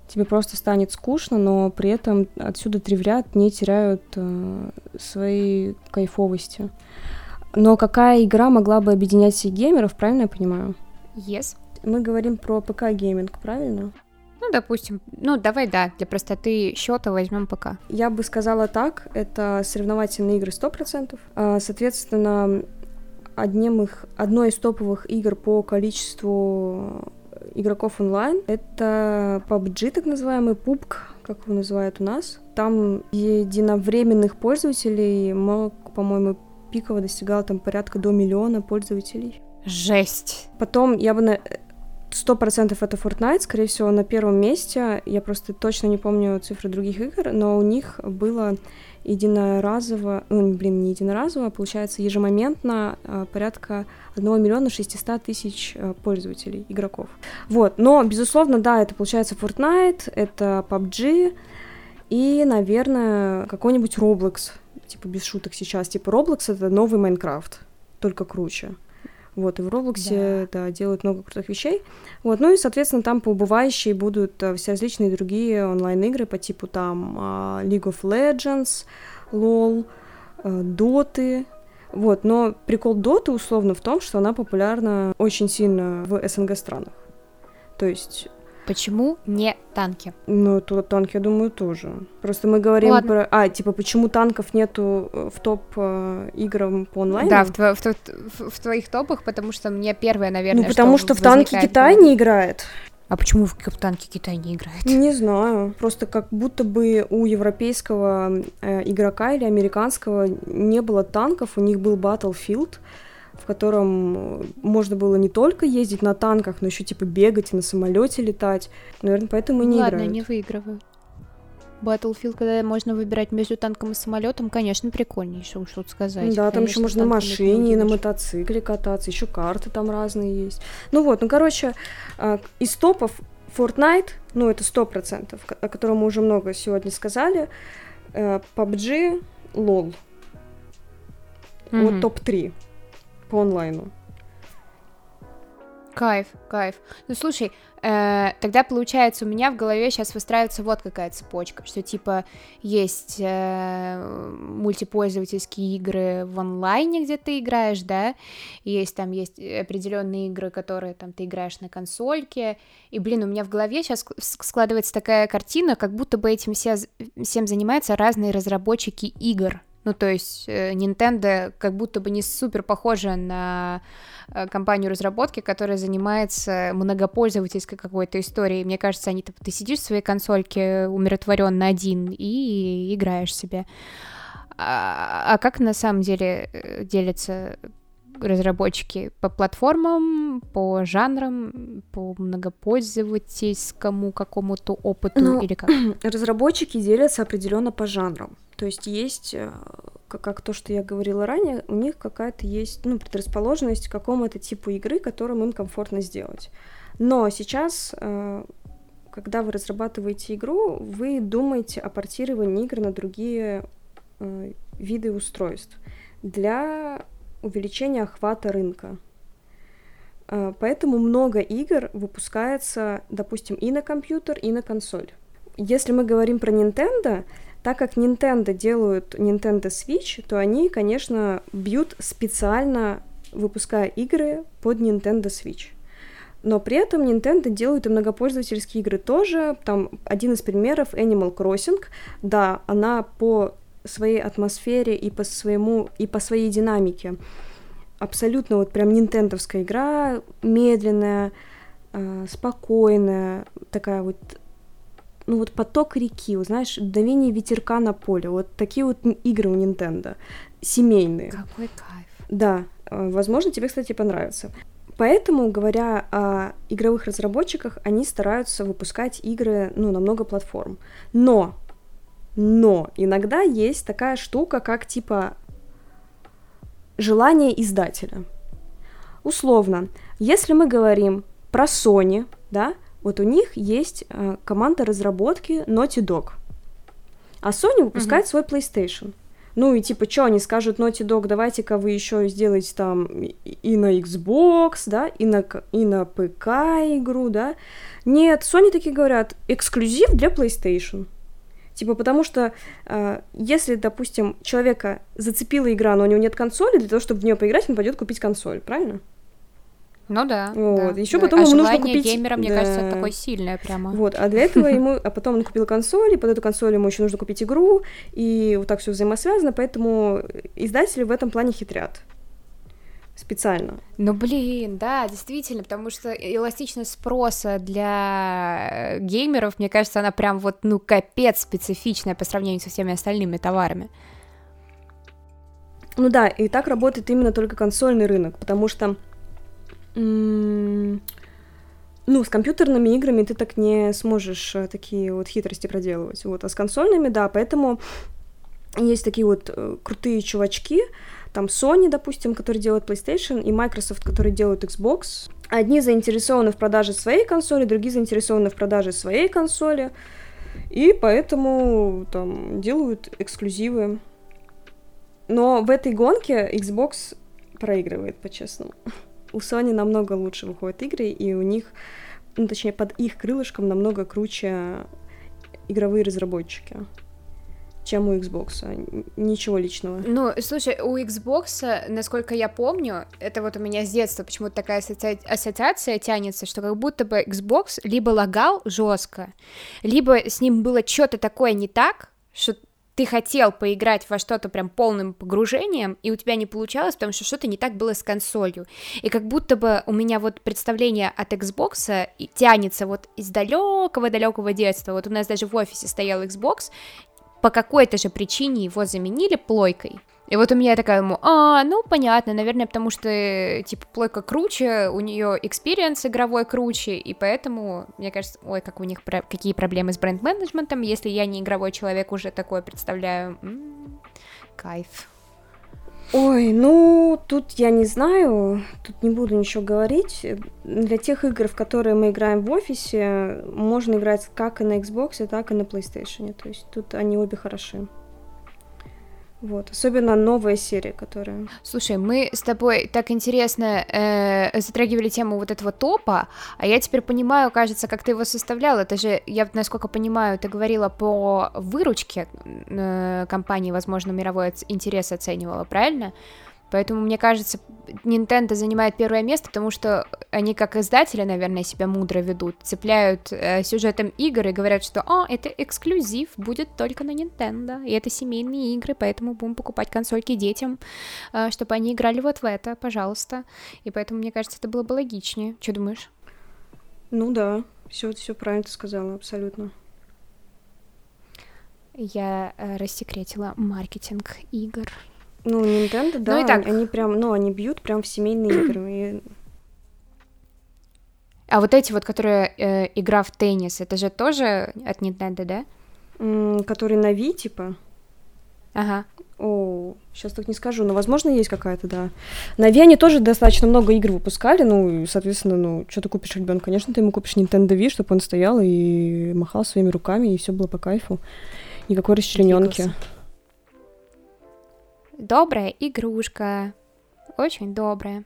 Тебе просто станет скучно, но при этом отсюда ряд не теряют э, своей кайфовости. Но какая игра могла бы объединять всех геймеров, правильно я понимаю? Yes. Мы говорим про ПК-гейминг, правильно? Ну, допустим, ну, давай, да, для простоты счета возьмем ПК. Я бы сказала так, это соревновательные игры 100%. А, соответственно, одним их, одной из топовых игр по количеству игроков онлайн это PUBG, так называемый PUBG, как его называют у нас. Там единовременных пользователей, по-моему, пиково достигал там порядка до миллиона пользователей. Жесть. Потом я бы на сто процентов это Fortnite, скорее всего, на первом месте. Я просто точно не помню цифры других игр, но у них было единоразово, ну, блин, не единоразово, а получается ежемоментно а, порядка 1 миллиона 600 тысяч а, пользователей, игроков. Вот, но, безусловно, да, это получается Fortnite, это PUBG и, наверное, какой-нибудь Roblox, типа без шуток сейчас, типа Roblox это новый Майнкрафт, только круче. Вот, и в Роблоксе, да. да, делают много крутых вещей. Вот, ну и, соответственно, там поубывающие будут э, все различные другие онлайн-игры по типу там а, League of Legends, LOL, Доты, э, вот, но прикол Доты условно в том, что она популярна очень сильно в СНГ странах. То есть Почему не танки? Ну, то танки, я думаю, тоже. Просто мы говорим Ладно. про... А, типа, почему танков нету э, в топ э, играм по онлайну? Да, в, тво... в, в, в твоих топах, потому что мне первое, наверное, Ну, потому что, что в танки Китай не играет. А почему в танки Китай не играет? Не знаю. Просто как будто бы у европейского э, игрока или американского не было танков, у них был Battlefield, в котором можно было не только ездить на танках, но еще типа бегать и на самолете летать. Наверное, поэтому и не Ладно, играют. не выигрывают. Battlefield, когда можно выбирать между танком и самолетом, конечно, прикольнее, что уж тут сказать. Да, там еще можно на машине, на мотоцикле кататься, еще карты там разные есть. Ну вот, ну короче, а, из топов Fortnite, ну это сто процентов, о котором мы уже много сегодня сказали, э, PUBG, LOL. Mm-hmm. Вот топ-3 по онлайну. Кайф, кайф. Ну слушай, э, тогда получается у меня в голове сейчас выстраивается вот какая цепочка, что типа есть э, мультипользовательские игры в онлайне, где ты играешь, да, есть там есть определенные игры, которые там ты играешь на консольке, и блин, у меня в голове сейчас складывается такая картина, как будто бы этим все, всем занимаются разные разработчики игр, ну, то есть э, Nintendo как будто бы не супер похожа на э, компанию разработки, которая занимается многопользовательской какой-то историей. Мне кажется, они ты сидишь в своей консольке умиротворенно один и играешь себе. А, а как на самом деле э, делятся разработчики по платформам, по жанрам, по многопользовательскому какому-то опыту ну, или как? Разработчики делятся определенно по жанрам. То есть есть, э, как, как то, что я говорила ранее, у них какая-то есть ну, предрасположенность к какому-то типу игры, которым им комфортно сделать. Но сейчас, э, когда вы разрабатываете игру, вы думаете о портировании игр на другие э, виды устройств для увеличения охвата рынка. Поэтому много игр выпускается, допустим, и на компьютер, и на консоль. Если мы говорим про Nintendo, так как Nintendo делают Nintendo Switch, то они, конечно, бьют специально, выпуская игры под Nintendo Switch. Но при этом Nintendo делают и многопользовательские игры тоже. Там один из примеров Animal Crossing. Да, она по своей атмосфере и по своему и по своей динамике абсолютно вот прям нинтендовская игра, медленная, э, спокойная, такая вот ну вот поток реки, вот, знаешь, давление ветерка на поле, вот такие вот игры у Nintendo, семейные. Какой кайф. Да, э, возможно, тебе, кстати, понравится. Поэтому, говоря о игровых разработчиках, они стараются выпускать игры, ну, на много платформ. Но, но иногда есть такая штука, как типа желание издателя. Условно, если мы говорим про Sony, да, вот у них есть э, команда разработки Naughty Dog, а Sony выпускает mm-hmm. свой PlayStation. Ну и типа, что они скажут Naughty Dog, давайте-ка вы еще сделаете там и на Xbox, да, и на, и на ПК игру, да. Нет, Sony такие говорят, эксклюзив для PlayStation. Типа, потому что э, если, допустим, человека зацепила игра, но у него нет консоли, для того, чтобы в нее поиграть, он пойдет купить консоль, правильно? Ну да. Вот. Да, Еще да. потом а ему нужно купить. геймера, мне да. кажется, такое сильное прямо. Вот, а для этого ему, а потом он купил консоль, и под эту консоль ему еще нужно купить игру, и вот так все взаимосвязано, поэтому издатели в этом плане хитрят специально. Ну, блин, да, действительно, потому что эластичность спроса для геймеров, мне кажется, она прям вот, ну, капец специфичная по сравнению со всеми остальными товарами. Ну да, и так работает именно только консольный рынок, потому что ну, с компьютерными играми ты так не сможешь э, такие вот хитрости проделывать. Вот, а с консольными, да, поэтому есть такие вот э, крутые чувачки, там Sony, допустим, который делает PlayStation, и Microsoft, который делают Xbox. Одни заинтересованы в продаже своей консоли, другие заинтересованы в продаже своей консоли, и поэтому там делают эксклюзивы. Но в этой гонке Xbox проигрывает, по-честному у Sony намного лучше выходят игры, и у них, ну, точнее, под их крылышком намного круче игровые разработчики чем у Xbox. Ничего личного. Ну, слушай, у Xbox, насколько я помню, это вот у меня с детства почему-то такая ассоци... ассоциация тянется, что как будто бы Xbox либо лагал жестко, либо с ним было что-то такое не так, что ты хотел поиграть во что-то прям полным погружением, и у тебя не получалось, потому что что-то не так было с консолью. И как будто бы у меня вот представление от Xbox тянется вот из далекого-далекого детства. Вот у нас даже в офисе стоял Xbox, по какой-то же причине его заменили плойкой. И вот у меня такая ему, а, ну понятно, наверное, потому что, типа, плойка круче, у нее experience игровой круче, и поэтому, мне кажется, ой, как у них, про- какие проблемы с бренд-менеджментом, если я не игровой человек, уже такое представляю, м-м, кайф. Ой, ну, тут я не знаю, тут не буду ничего говорить. Для тех игр, в которые мы играем в офисе, можно играть как и на Xbox, так и на PlayStation. То есть тут они обе хороши. Вот, особенно новая серия, которая... Слушай, мы с тобой так интересно э, затрагивали тему вот этого топа, а я теперь понимаю, кажется, как ты его составляла. Это же, я насколько понимаю, ты говорила по выручке э, компании, возможно, мировой интерес оценивала, правильно? Поэтому, мне кажется, Nintendo занимает первое место, потому что они, как издатели, наверное, себя мудро ведут, цепляют э, сюжетом игр и говорят, что «О, это эксклюзив, будет только на Nintendo, и это семейные игры, поэтому будем покупать консольки детям, э, чтобы они играли вот в это, пожалуйста». И поэтому, мне кажется, это было бы логичнее. Что думаешь? Ну да, все, все правильно ты сказала, абсолютно. Я э, рассекретила маркетинг игр. Ну, Nintendo, да, ну, и так. они прям, ну, они бьют прям в семейные игры. И... А вот эти вот, которые э, игра в теннис, это же тоже от Nintendo, да? М- которые на Wii, типа? Ага. О, сейчас так не скажу, но, возможно, есть какая-то, да. На Wii они тоже достаточно много игр выпускали, ну, и, соответственно, ну, что ты купишь ребенку? Конечно, ты ему купишь Nintendo Wii, чтобы он стоял и махал своими руками, и все было по кайфу. Никакой расчлененки. Двигался. Добрая игрушка. Очень добрая.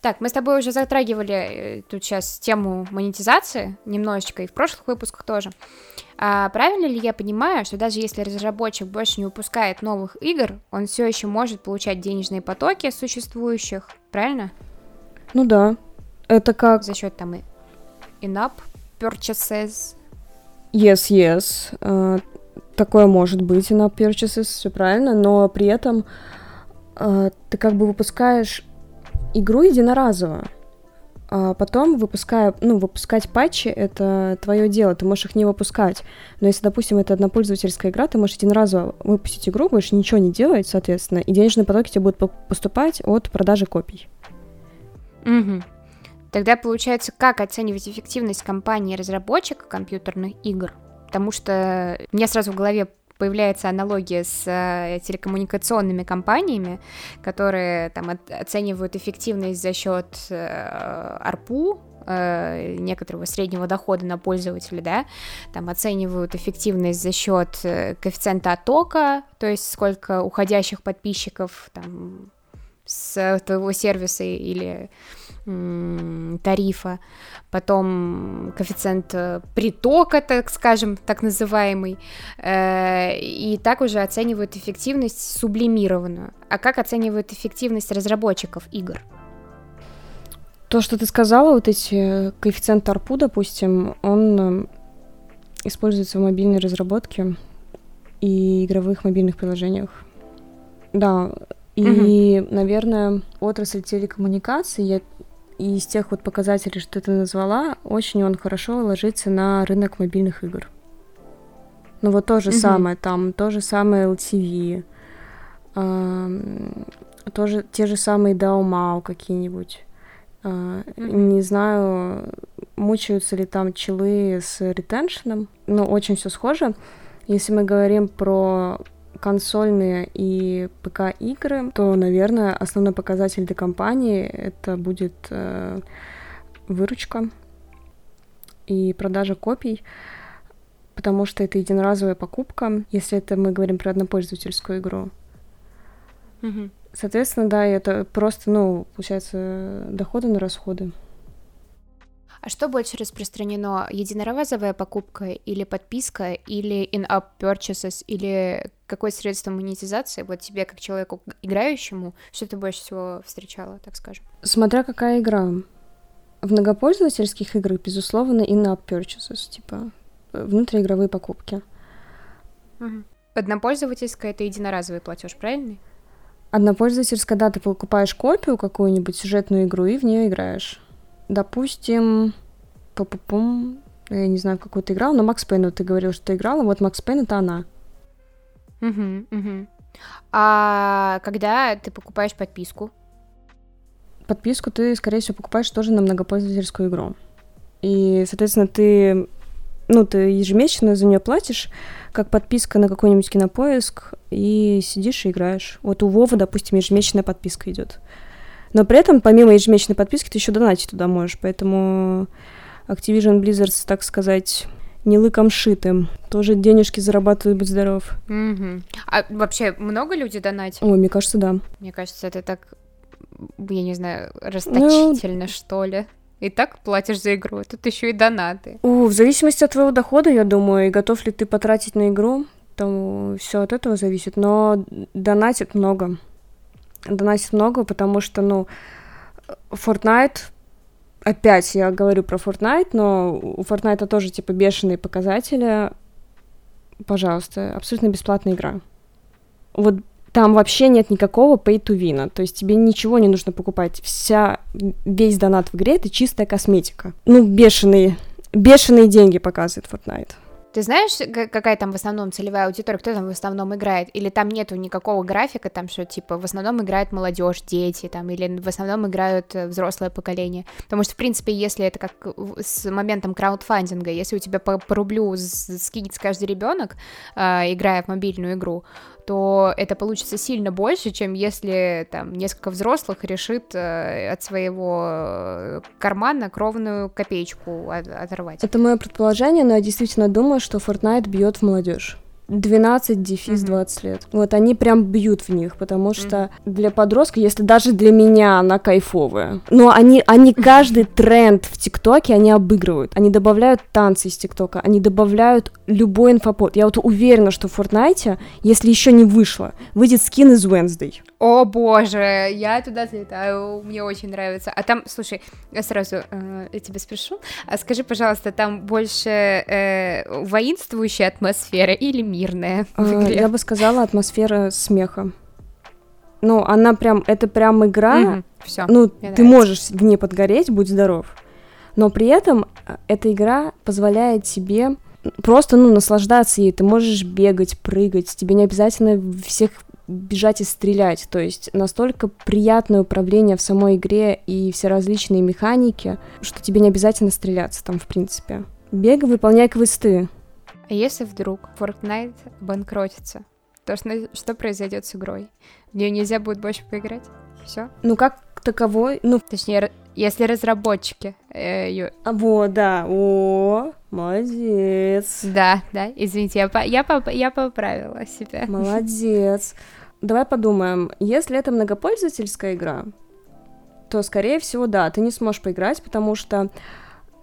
Так, мы с тобой уже затрагивали э, тут сейчас тему монетизации немножечко, и в прошлых выпусках тоже. А правильно ли я понимаю, что даже если разработчик больше не выпускает новых игр, он все еще может получать денежные потоки существующих, правильно? Ну да. Это как... За счет там и in-app purchases. Yes, yes. Uh, такое может быть на purchases, все правильно, но при этом э, ты как бы выпускаешь игру единоразово. А потом, выпуская, ну, выпускать патчи — это твое дело, ты можешь их не выпускать. Но если, допустим, это однопользовательская игра, ты можешь один раз выпустить игру, больше ничего не делать, соответственно, и денежные потоки тебе будут поступать от продажи копий. Угу. Тогда получается, как оценивать эффективность компании-разработчика компьютерных игр? Потому что мне сразу в голове появляется аналогия с э, телекоммуникационными компаниями, которые там оценивают эффективность за счет э, ARPU, э, некоторого среднего дохода на пользователя, да, там оценивают эффективность за счет коэффициента оттока, то есть сколько уходящих подписчиков там с твоего сервиса или тарифа, потом коэффициент э, притока, так скажем, так называемый, э, и так уже оценивают эффективность сублимированную. А как оценивают эффективность разработчиков игр? То, что ты сказала, вот эти коэффициенты ARPU, допустим, он э, используется в мобильной разработке и игровых мобильных приложениях. Да, и, угу. наверное, отрасль телекоммуникаций, я и из тех вот показателей, что ты назвала, очень он хорошо ложится на рынок мобильных игр. Ну вот то же mm-hmm. самое, там то же самое LTV, э, тоже те же самые DAO какие-нибудь. Э, mm-hmm. Не знаю, мучаются ли там челы с ретеншеном, но очень все схоже. Если мы говорим про консольные и ПК-игры, то, наверное, основной показатель для компании это будет э, выручка и продажа копий, потому что это единоразовая покупка, если это мы говорим про однопользовательскую игру. Mm-hmm. Соответственно, да, это просто, ну, получается, доходы на расходы. А что больше распространено, единоразовая покупка или подписка, или in-app purchases, или какое средство монетизации? Вот тебе, как человеку играющему, что ты больше всего встречала, так скажем? Смотря какая игра. В многопользовательских играх, безусловно, in-app purchases, типа внутриигровые покупки. Угу. Однопользовательская — это единоразовый платеж, правильно? Однопользовательская, да, ты покупаешь копию какую-нибудь, сюжетную игру, и в нее играешь допустим, пум я не знаю, какую ты играл, но Макс Пейн, ты говорил, что ты играла, вот Макс Пейн это она. Угу, угу. А когда ты покупаешь подписку? Подписку ты, скорее всего, покупаешь тоже на многопользовательскую игру. И, соответственно, ты, ну, ты ежемесячно за нее платишь, как подписка на какой-нибудь кинопоиск, и сидишь и играешь. Вот у Вова, допустим, ежемесячная подписка идет. Но при этом, помимо ежемесячной подписки, ты еще донатить туда можешь, поэтому Activision Blizzard, так сказать, не лыком шитым. Тоже денежки зарабатывают, будь здоров. Угу. А вообще много людей донатят? Ой, мне кажется, да. Мне кажется, это так, я не знаю, расточительно, ну... что ли. И так платишь за игру, тут еще и донаты. У, в зависимости от твоего дохода, я думаю, и готов ли ты потратить на игру, то все от этого зависит. Но донатит много доносит много, потому что, ну, Fortnite, опять я говорю про Fortnite, но у Fortnite тоже, типа, бешеные показатели. Пожалуйста, абсолютно бесплатная игра. Вот там вообще нет никакого pay to win, то есть тебе ничего не нужно покупать. Вся, весь донат в игре — это чистая косметика. Ну, бешеные, бешеные деньги показывает Fortnite. Ты знаешь, какая там в основном целевая аудитория, кто там в основном играет? Или там нету никакого графика, там что, типа, в основном играет молодежь, дети, там, или в основном играют э, взрослое поколение? Потому что, в принципе, если это как с моментом краудфандинга, если у тебя по, по рублю скинется каждый ребенок, э, играя в мобильную игру, то это получится сильно больше, чем если там несколько взрослых решит э, от своего э, кармана кровную копеечку от, оторвать. Это мое предположение, но я действительно думаю, что Fortnite бьет в молодежь. 12 дефис mm-hmm. 20 лет. Вот они прям бьют в них, потому что mm-hmm. для подростка, если даже для меня она кайфовая, но они, они каждый тренд в ТикТоке они обыгрывают. Они добавляют танцы из ТикТока, они добавляют любой инфопод. Я вот уверена, что в Fortnite, если еще не вышло, выйдет скин из Wednesday. О боже, я туда залетаю, мне очень нравится. А там, слушай, я сразу э, я тебя спрошу, а скажи, пожалуйста, там больше э, воинствующая атмосфера или мирная? А, я бы сказала атмосфера смеха. Ну, она прям, это прям игра. Мгм, всё, Ну, мне ты нравится. можешь в ней подгореть, будь здоров. Но при этом э, эта игра позволяет тебе просто, ну, наслаждаться ей. Ты можешь бегать, прыгать, тебе не обязательно всех бежать и стрелять. То есть настолько приятное управление в самой игре и все различные механики, что тебе не обязательно стреляться там, в принципе. Бегай, выполняй квесты. А если вдруг Fortnite банкротится, то что, что произойдет с игрой? В нее нельзя будет больше поиграть? Все? Ну, как таковой, ну, Точнее, если разработчики э, её- а вот, да, о, молодец. Да, да, извините, я, по- я, поп- я поправила себя. Молодец. Давай подумаем, если это многопользовательская игра, то, скорее всего, да, ты не сможешь поиграть, потому что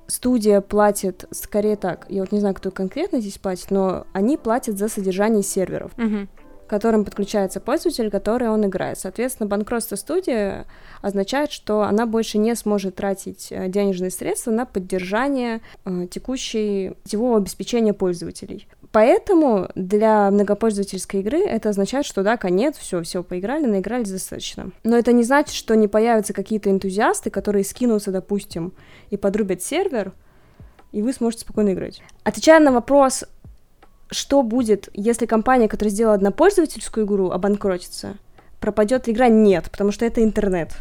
студия платит, скорее так, я вот не знаю, кто конкретно здесь платит, но они платят за содержание серверов, Мгм. Которым подключается пользователь, который он играет. Соответственно, банкротство студии означает, что она больше не сможет тратить э, денежные средства на поддержание э, текущей сетевого обеспечения пользователей. Поэтому для многопользовательской игры это означает, что да, конец, все, все поиграли, наигрались достаточно. Но это не значит, что не появятся какие-то энтузиасты, которые скинутся, допустим, и подрубят сервер, и вы сможете спокойно играть. Отвечая на вопрос, что будет, если компания, которая сделала однопользовательскую игру, обанкротится, пропадет игра? Нет, потому что это интернет.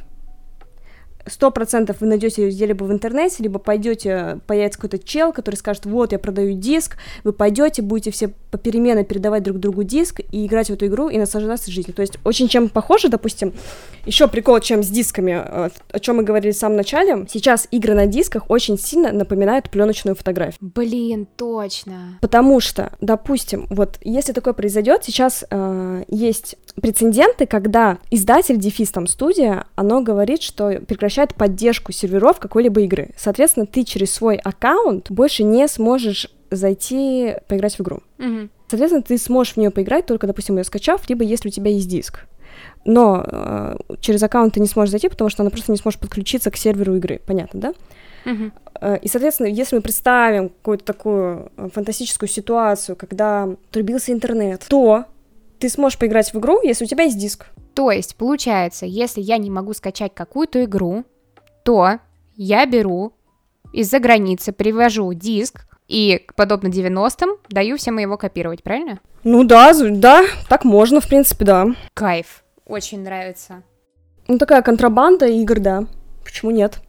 Сто процентов вы найдете ее либо в интернете, либо пойдете, появится какой-то чел, который скажет, вот, я продаю диск, вы пойдете, будете все попеременно передавать друг другу диск и играть в эту игру и наслаждаться жизнью. То есть очень чем похоже, допустим, еще прикол, чем с дисками, э, о чем мы говорили в самом начале. Сейчас игры на дисках очень сильно напоминают пленочную фотографию. Блин, точно. Потому что, допустим, вот если такое произойдет, сейчас э, есть прецеденты, когда издатель, дефис там студия, оно говорит, что прекращает поддержку серверов какой-либо игры. Соответственно, ты через свой аккаунт больше не сможешь зайти поиграть в игру. Мгм. Соответственно, ты сможешь в нее поиграть только, допустим, ее скачав, либо если у тебя есть диск. Но э, через аккаунт ты не сможешь зайти, потому что она просто не сможет подключиться к серверу игры. Понятно, да? Э, И, соответственно, если мы представим какую-то такую э, фантастическую ситуацию, когда трубился интернет, то ты сможешь поиграть в игру, если у тебя есть диск. То есть, получается, если я не могу скачать какую-то игру, то я беру из-за границы, привожу диск и, подобно 90-м, даю всем его копировать, правильно? Ну да, да, так можно, в принципе, да. Кайф. Очень нравится. Ну такая контрабанда игр, да. Почему нет?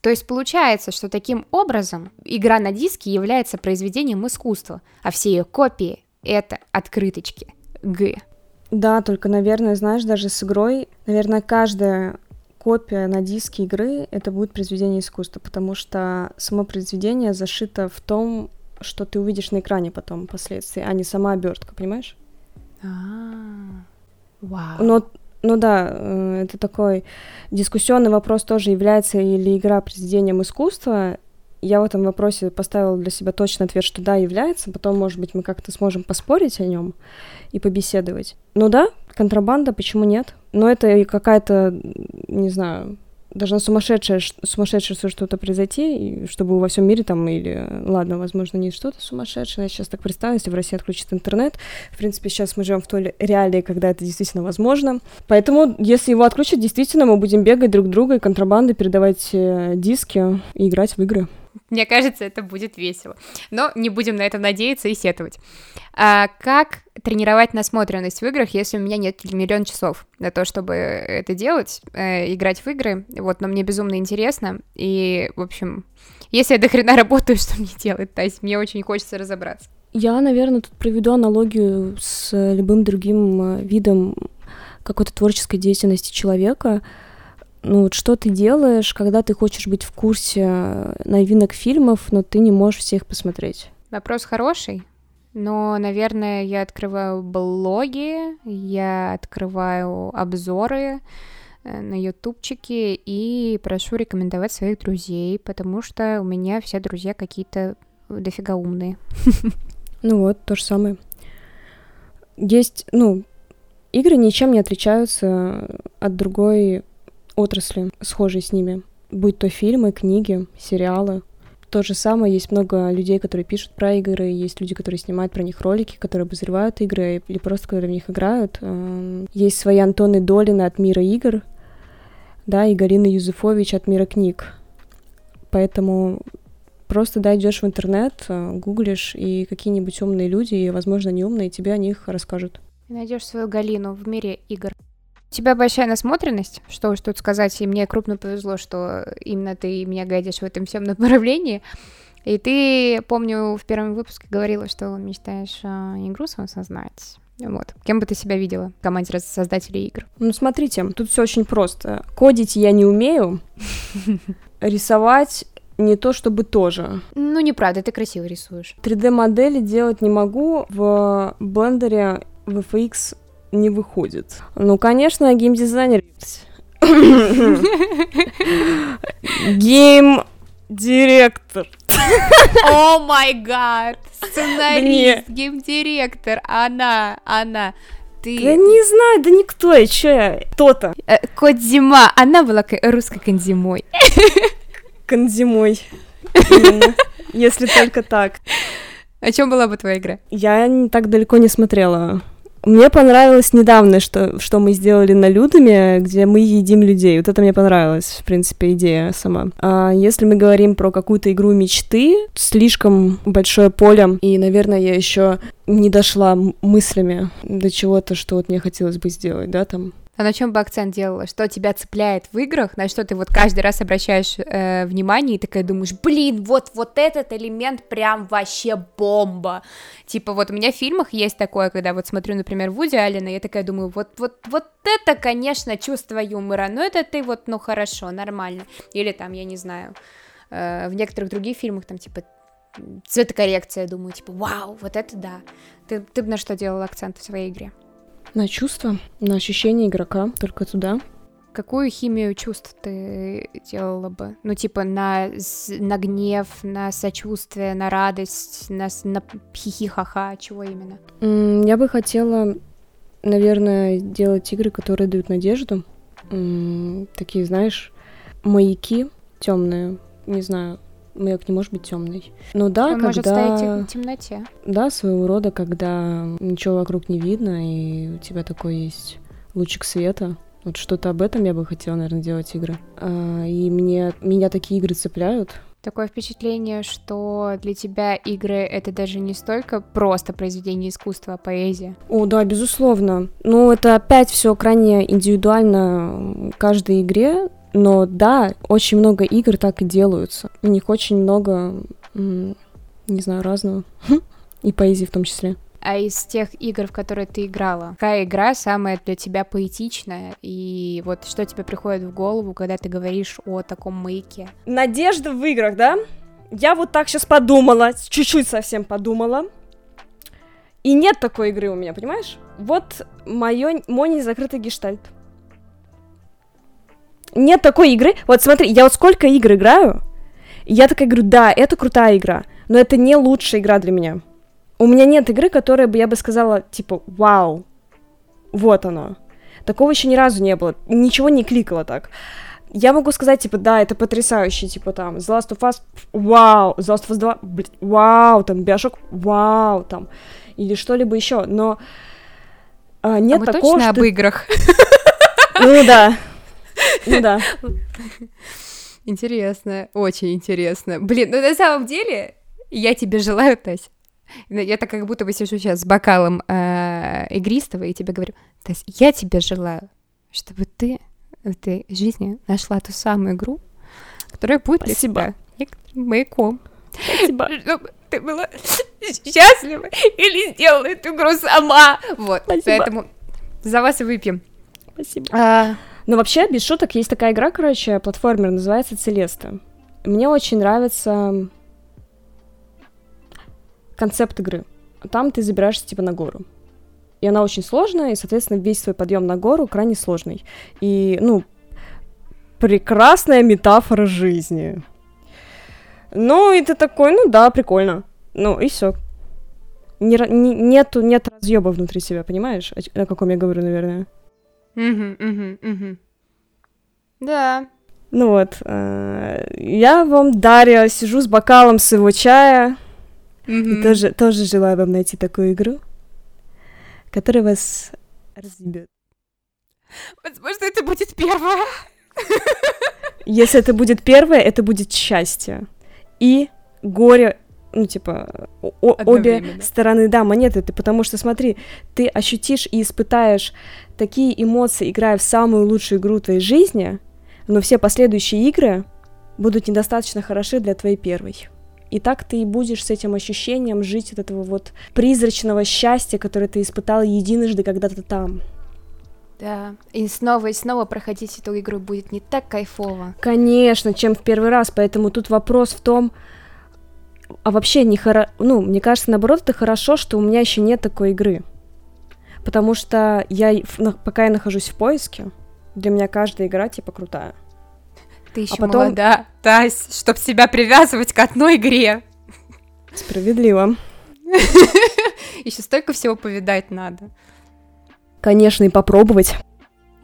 То есть получается, что таким образом игра на диске является произведением искусства, а все ее копии — это открыточки. Г. Да, только, наверное, знаешь, даже с игрой, наверное, каждая копия на диске игры — это будет произведение искусства, потому что само произведение зашито в том, что ты увидишь на экране потом впоследствии, а не сама обертка, понимаешь? А, Вау. Но, ну да, э, это такой дискуссионный вопрос тоже, является ли игра произведением искусства. Я в этом вопросе поставила для себя точный ответ, что да, является. Потом, может быть, мы как-то сможем поспорить о нем и побеседовать. Ну да, контрабанда, почему нет? Но это и какая-то, не знаю, должна сумасшедшая, сумасшедшее что-то произойти, чтобы во всем мире там, или, ладно, возможно, не что-то сумасшедшее, я сейчас так представила, если в России отключат интернет, в принципе, сейчас мы живем в той реалии, когда это действительно возможно. Поэтому, если его отключат, действительно, мы будем бегать друг друга и контрабандой передавать э, диски и играть в игры. Мне кажется, это будет весело. Но не будем на это надеяться и сетовать. А как тренировать насмотренность в играх, если у меня нет миллион часов на то, чтобы это делать, э, играть в игры? Вот, но мне безумно интересно. И, в общем, если я до хрена работаю, что мне делать? То есть мне очень хочется разобраться. Я, наверное, тут проведу аналогию с э, любым другим э, видом какой-то творческой деятельности человека. Ну, вот что ты делаешь, когда ты хочешь быть в курсе э, новинок фильмов, но ты не можешь всех посмотреть? Вопрос хороший, но, наверное, я открываю блоги, я открываю обзоры э, на ютубчике и прошу рекомендовать своих друзей, потому что у меня все друзья какие-то дофига умные. Ну вот, то же самое. Есть, ну, игры ничем не отличаются от другой отрасли, схожей с ними. Будь то фильмы, книги, сериалы. То же самое, есть много людей, которые пишут про игры, есть люди, которые снимают про них ролики, которые обозревают игры или просто которые в них играют. Эм, есть свои Антоны Долины от мира игр, да, и Галина Юзефович от мира книг. Поэтому просто, да, идешь в интернет, э, гуглишь, и какие-нибудь умные люди, и, возможно, не умные, тебе о них расскажут. Найдешь свою Галину в мире игр. У тебя большая насмотренность, что уж тут сказать, и мне крупно повезло, что именно ты меня гадишь в этом всем направлении. И ты, помню, в первом выпуске говорила, что мечтаешь а, игру создать. Вот. Кем бы ты себя видела в команде создателей игр? Ну, смотрите, тут все очень просто. Кодить я не умею. Рисовать не то чтобы тоже. Ну, неправда, ты красиво рисуешь. 3D-модели делать не могу. В блендере VFX не выходит. Ну, конечно, геймдизайнер... Гейм-директор. О май гад! Сценарист, гейм-директор, она, она. Ты... Да не знаю, да никто, я чё я, кто-то. Э, Кодзима, она была русской Кондзимой. Кондзимой. Если только так. О чем была бы твоя игра? Я так далеко не смотрела. Мне понравилось недавно, что, что мы сделали на Людами, где мы едим людей. Вот это мне понравилось, в принципе, идея сама. А если мы говорим про какую-то игру мечты, слишком большое поле, и, наверное, я еще не дошла мыслями до чего-то, что вот мне хотелось бы сделать, да, там а на чем бы акцент делала? Что тебя цепляет в играх? На что ты вот каждый раз обращаешь э, внимание и такая думаешь, блин, вот, вот этот элемент прям вообще бомба. Типа вот у меня в фильмах есть такое, когда вот смотрю, например, Вуди Аллена, я такая думаю, вот, вот, вот это, конечно, чувство юмора, но это ты вот, ну хорошо, нормально. Или там, я не знаю, э, в некоторых других фильмах там типа цветокоррекция, думаю, типа, вау, вот это да. Ты, ты бы на что делал акцент в своей игре? На чувства, на ощущения игрока, только туда. Какую химию чувств ты делала бы? Ну, типа, на, на гнев, на сочувствие, на радость, на, на хихи-ха-ха, чего именно? Я бы хотела, наверное, делать игры, которые дают надежду. Такие, знаешь, маяки темные, не знаю, маяк не может быть темный. Ну да, Он когда... может стоять в темноте. Да, своего рода, когда ничего вокруг не видно, и у тебя такой есть лучик света. Вот что-то об этом я бы хотела, наверное, делать игры. А, и мне, меня такие игры цепляют. Такое впечатление, что для тебя игры это даже не столько просто произведение искусства, а поэзия. О, да, безусловно. Ну, это опять все крайне индивидуально каждой игре, но да, очень много игр так и делаются. У них очень много, не знаю, разного. И поэзии в том числе. А из тех игр, в которые ты играла, какая игра самая для тебя поэтичная? И вот что тебе приходит в голову, когда ты говоришь о таком маяке? Надежда в играх, да? Я вот так сейчас подумала, чуть-чуть совсем подумала. И нет такой игры у меня, понимаешь? Вот моё, мой незакрытый гештальт нет такой игры. Вот смотри, я вот сколько игр играю, я такая говорю, да, это крутая игра, но это не лучшая игра для меня. У меня нет игры, которая бы я бы сказала, типа, вау, вот оно. Такого еще ни разу не было, ничего не кликало так. Я могу сказать, типа, да, это потрясающе, типа, там, The Last of Us, вау, The Last of Us 2, блядь, вау, там, Bioshock, вау, там, или что-либо еще, но а, нет а мы такого, точно что... об играх? Ну да, ну да. Интересно, очень интересно. Блин, ну на самом деле я тебе желаю, Тась. Я так как будто бы сижу сейчас с бокалом э, игристого и тебе говорю, Тась, я тебе желаю, чтобы ты в этой жизни нашла ту самую игру, которая будет Спасибо. для тебя маяком. Спасибо. Чтобы ты была счастлива или сделала эту игру сама. Вот, Спасибо. поэтому за вас выпьем. Спасибо. А, но вообще, без шуток, есть такая игра, короче, платформер, называется Целеста. Мне очень нравится концепт игры. Там ты забираешься типа на гору. И она очень сложная, и, соответственно, весь свой подъем на гору крайне сложный. И, ну, прекрасная метафора жизни. Ну, и ты такой, ну да, прикольно. Ну, и все. Не, не, нету, нет разъеба внутри себя, понимаешь, о, о каком я говорю, наверное. Угу, угу, угу. Да. Ну вот, э, я вам, Дарья, сижу с бокалом своего чая, и тоже, тоже желаю вам найти такую игру, которая вас разъебет. Возможно, это будет первое. Если это будет первое, это будет счастье. И горе, ну, типа, о- обе стороны, да, монеты. Ты, потому что, смотри, ты ощутишь и испытаешь такие эмоции, играя в самую лучшую игру твоей жизни, но все последующие игры будут недостаточно хороши для твоей первой. И так ты и будешь с этим ощущением жить от этого вот призрачного счастья, которое ты испытал единожды когда-то там. Да. И снова и снова проходить эту игру будет не так кайфово. Конечно, чем в первый раз, поэтому тут вопрос в том, а вообще не хоро... ну, мне кажется, наоборот, это хорошо, что у меня еще нет такой игры. Потому что я, пока я нахожусь в поиске, для меня каждая игра, типа, крутая. Ты еще потом- молода, Тась, чтоб себя привязывать к одной игре. Справедливо. Еще столько всего повидать надо. Конечно, и попробовать.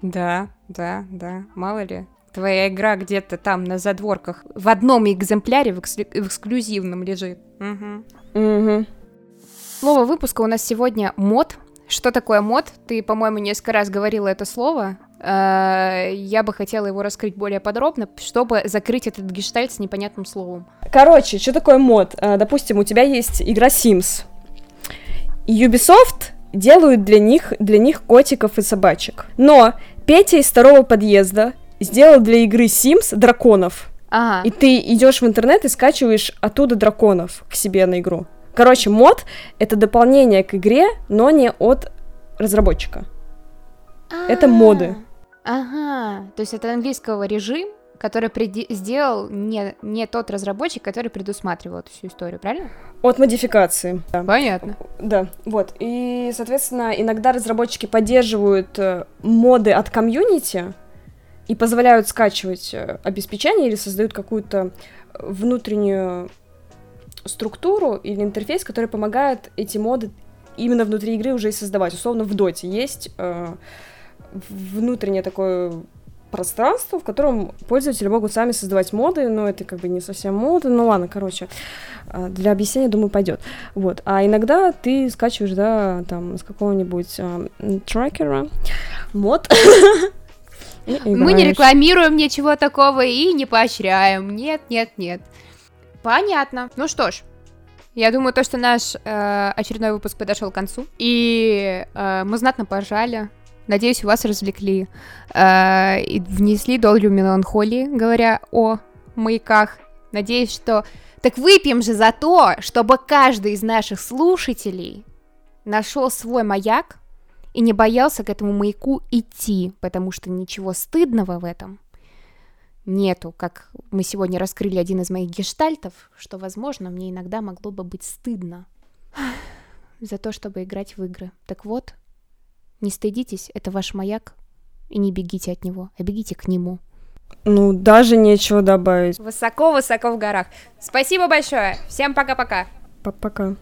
Да, да, да, мало ли. Твоя игра где-то там на задворках в одном экземпляре в, экслю- в эксклюзивном лежит. Мгм. Угу. Слово выпуска у нас сегодня мод. Что такое мод? Ты, по-моему, несколько раз говорила это слово. Э, Я бы хотела его раскрыть более подробно, чтобы закрыть этот гештальт с непонятным словом. Короче, что такое мод? А, Допустим, у тебя есть игра Sims. И Ubisoft делают для них, для них котиков и собачек. Но Петя из второго подъезда сделал для игры Sims драконов. Ага. И ты идешь в интернет и скачиваешь оттуда драконов к себе на игру. Короче, мод это дополнение к игре, но не от разработчика. это моды. А, Ага, то есть это английского режим, который преди- сделал не, не тот разработчик, который предусматривал эту всю историю, правильно? От модификации. Да. Понятно. Да, вот. И, соответственно, иногда разработчики поддерживают э, моды от комьюнити и позволяют скачивать э, обеспечение или создают какую-то внутреннюю структуру или интерфейс, который помогает эти моды именно внутри игры уже и создавать. Условно, в доте есть э, внутреннее такое пространство, в котором пользователи могут сами создавать моды, но это как бы не совсем моды, ну ладно, короче, э, для объяснения, думаю, пойдет. Вот. А иногда ты скачиваешь, да, там, с какого-нибудь э, трекера мод. Мы не рекламируем ничего такого и не поощряем. Нет, нет, нет. Понятно. Ну что ж, я думаю, то, что наш э, очередной выпуск подошел к концу, и э, мы знатно поржали. Надеюсь, вас развлекли э, и внесли долю меланхолии, говоря о маяках. Надеюсь, что... Так выпьем же за то, чтобы каждый из наших слушателей нашел свой маяк и не боялся к этому маяку идти, потому что ничего стыдного в этом нету, как мы сегодня раскрыли один из моих гештальтов, что, возможно, мне иногда могло бы быть стыдно за то, чтобы играть в игры. Так вот, не стыдитесь, это ваш маяк, и не бегите от него, а бегите к нему. Ну, даже нечего добавить. Высоко-высоко в горах. Спасибо большое. Всем пока-пока. Пока.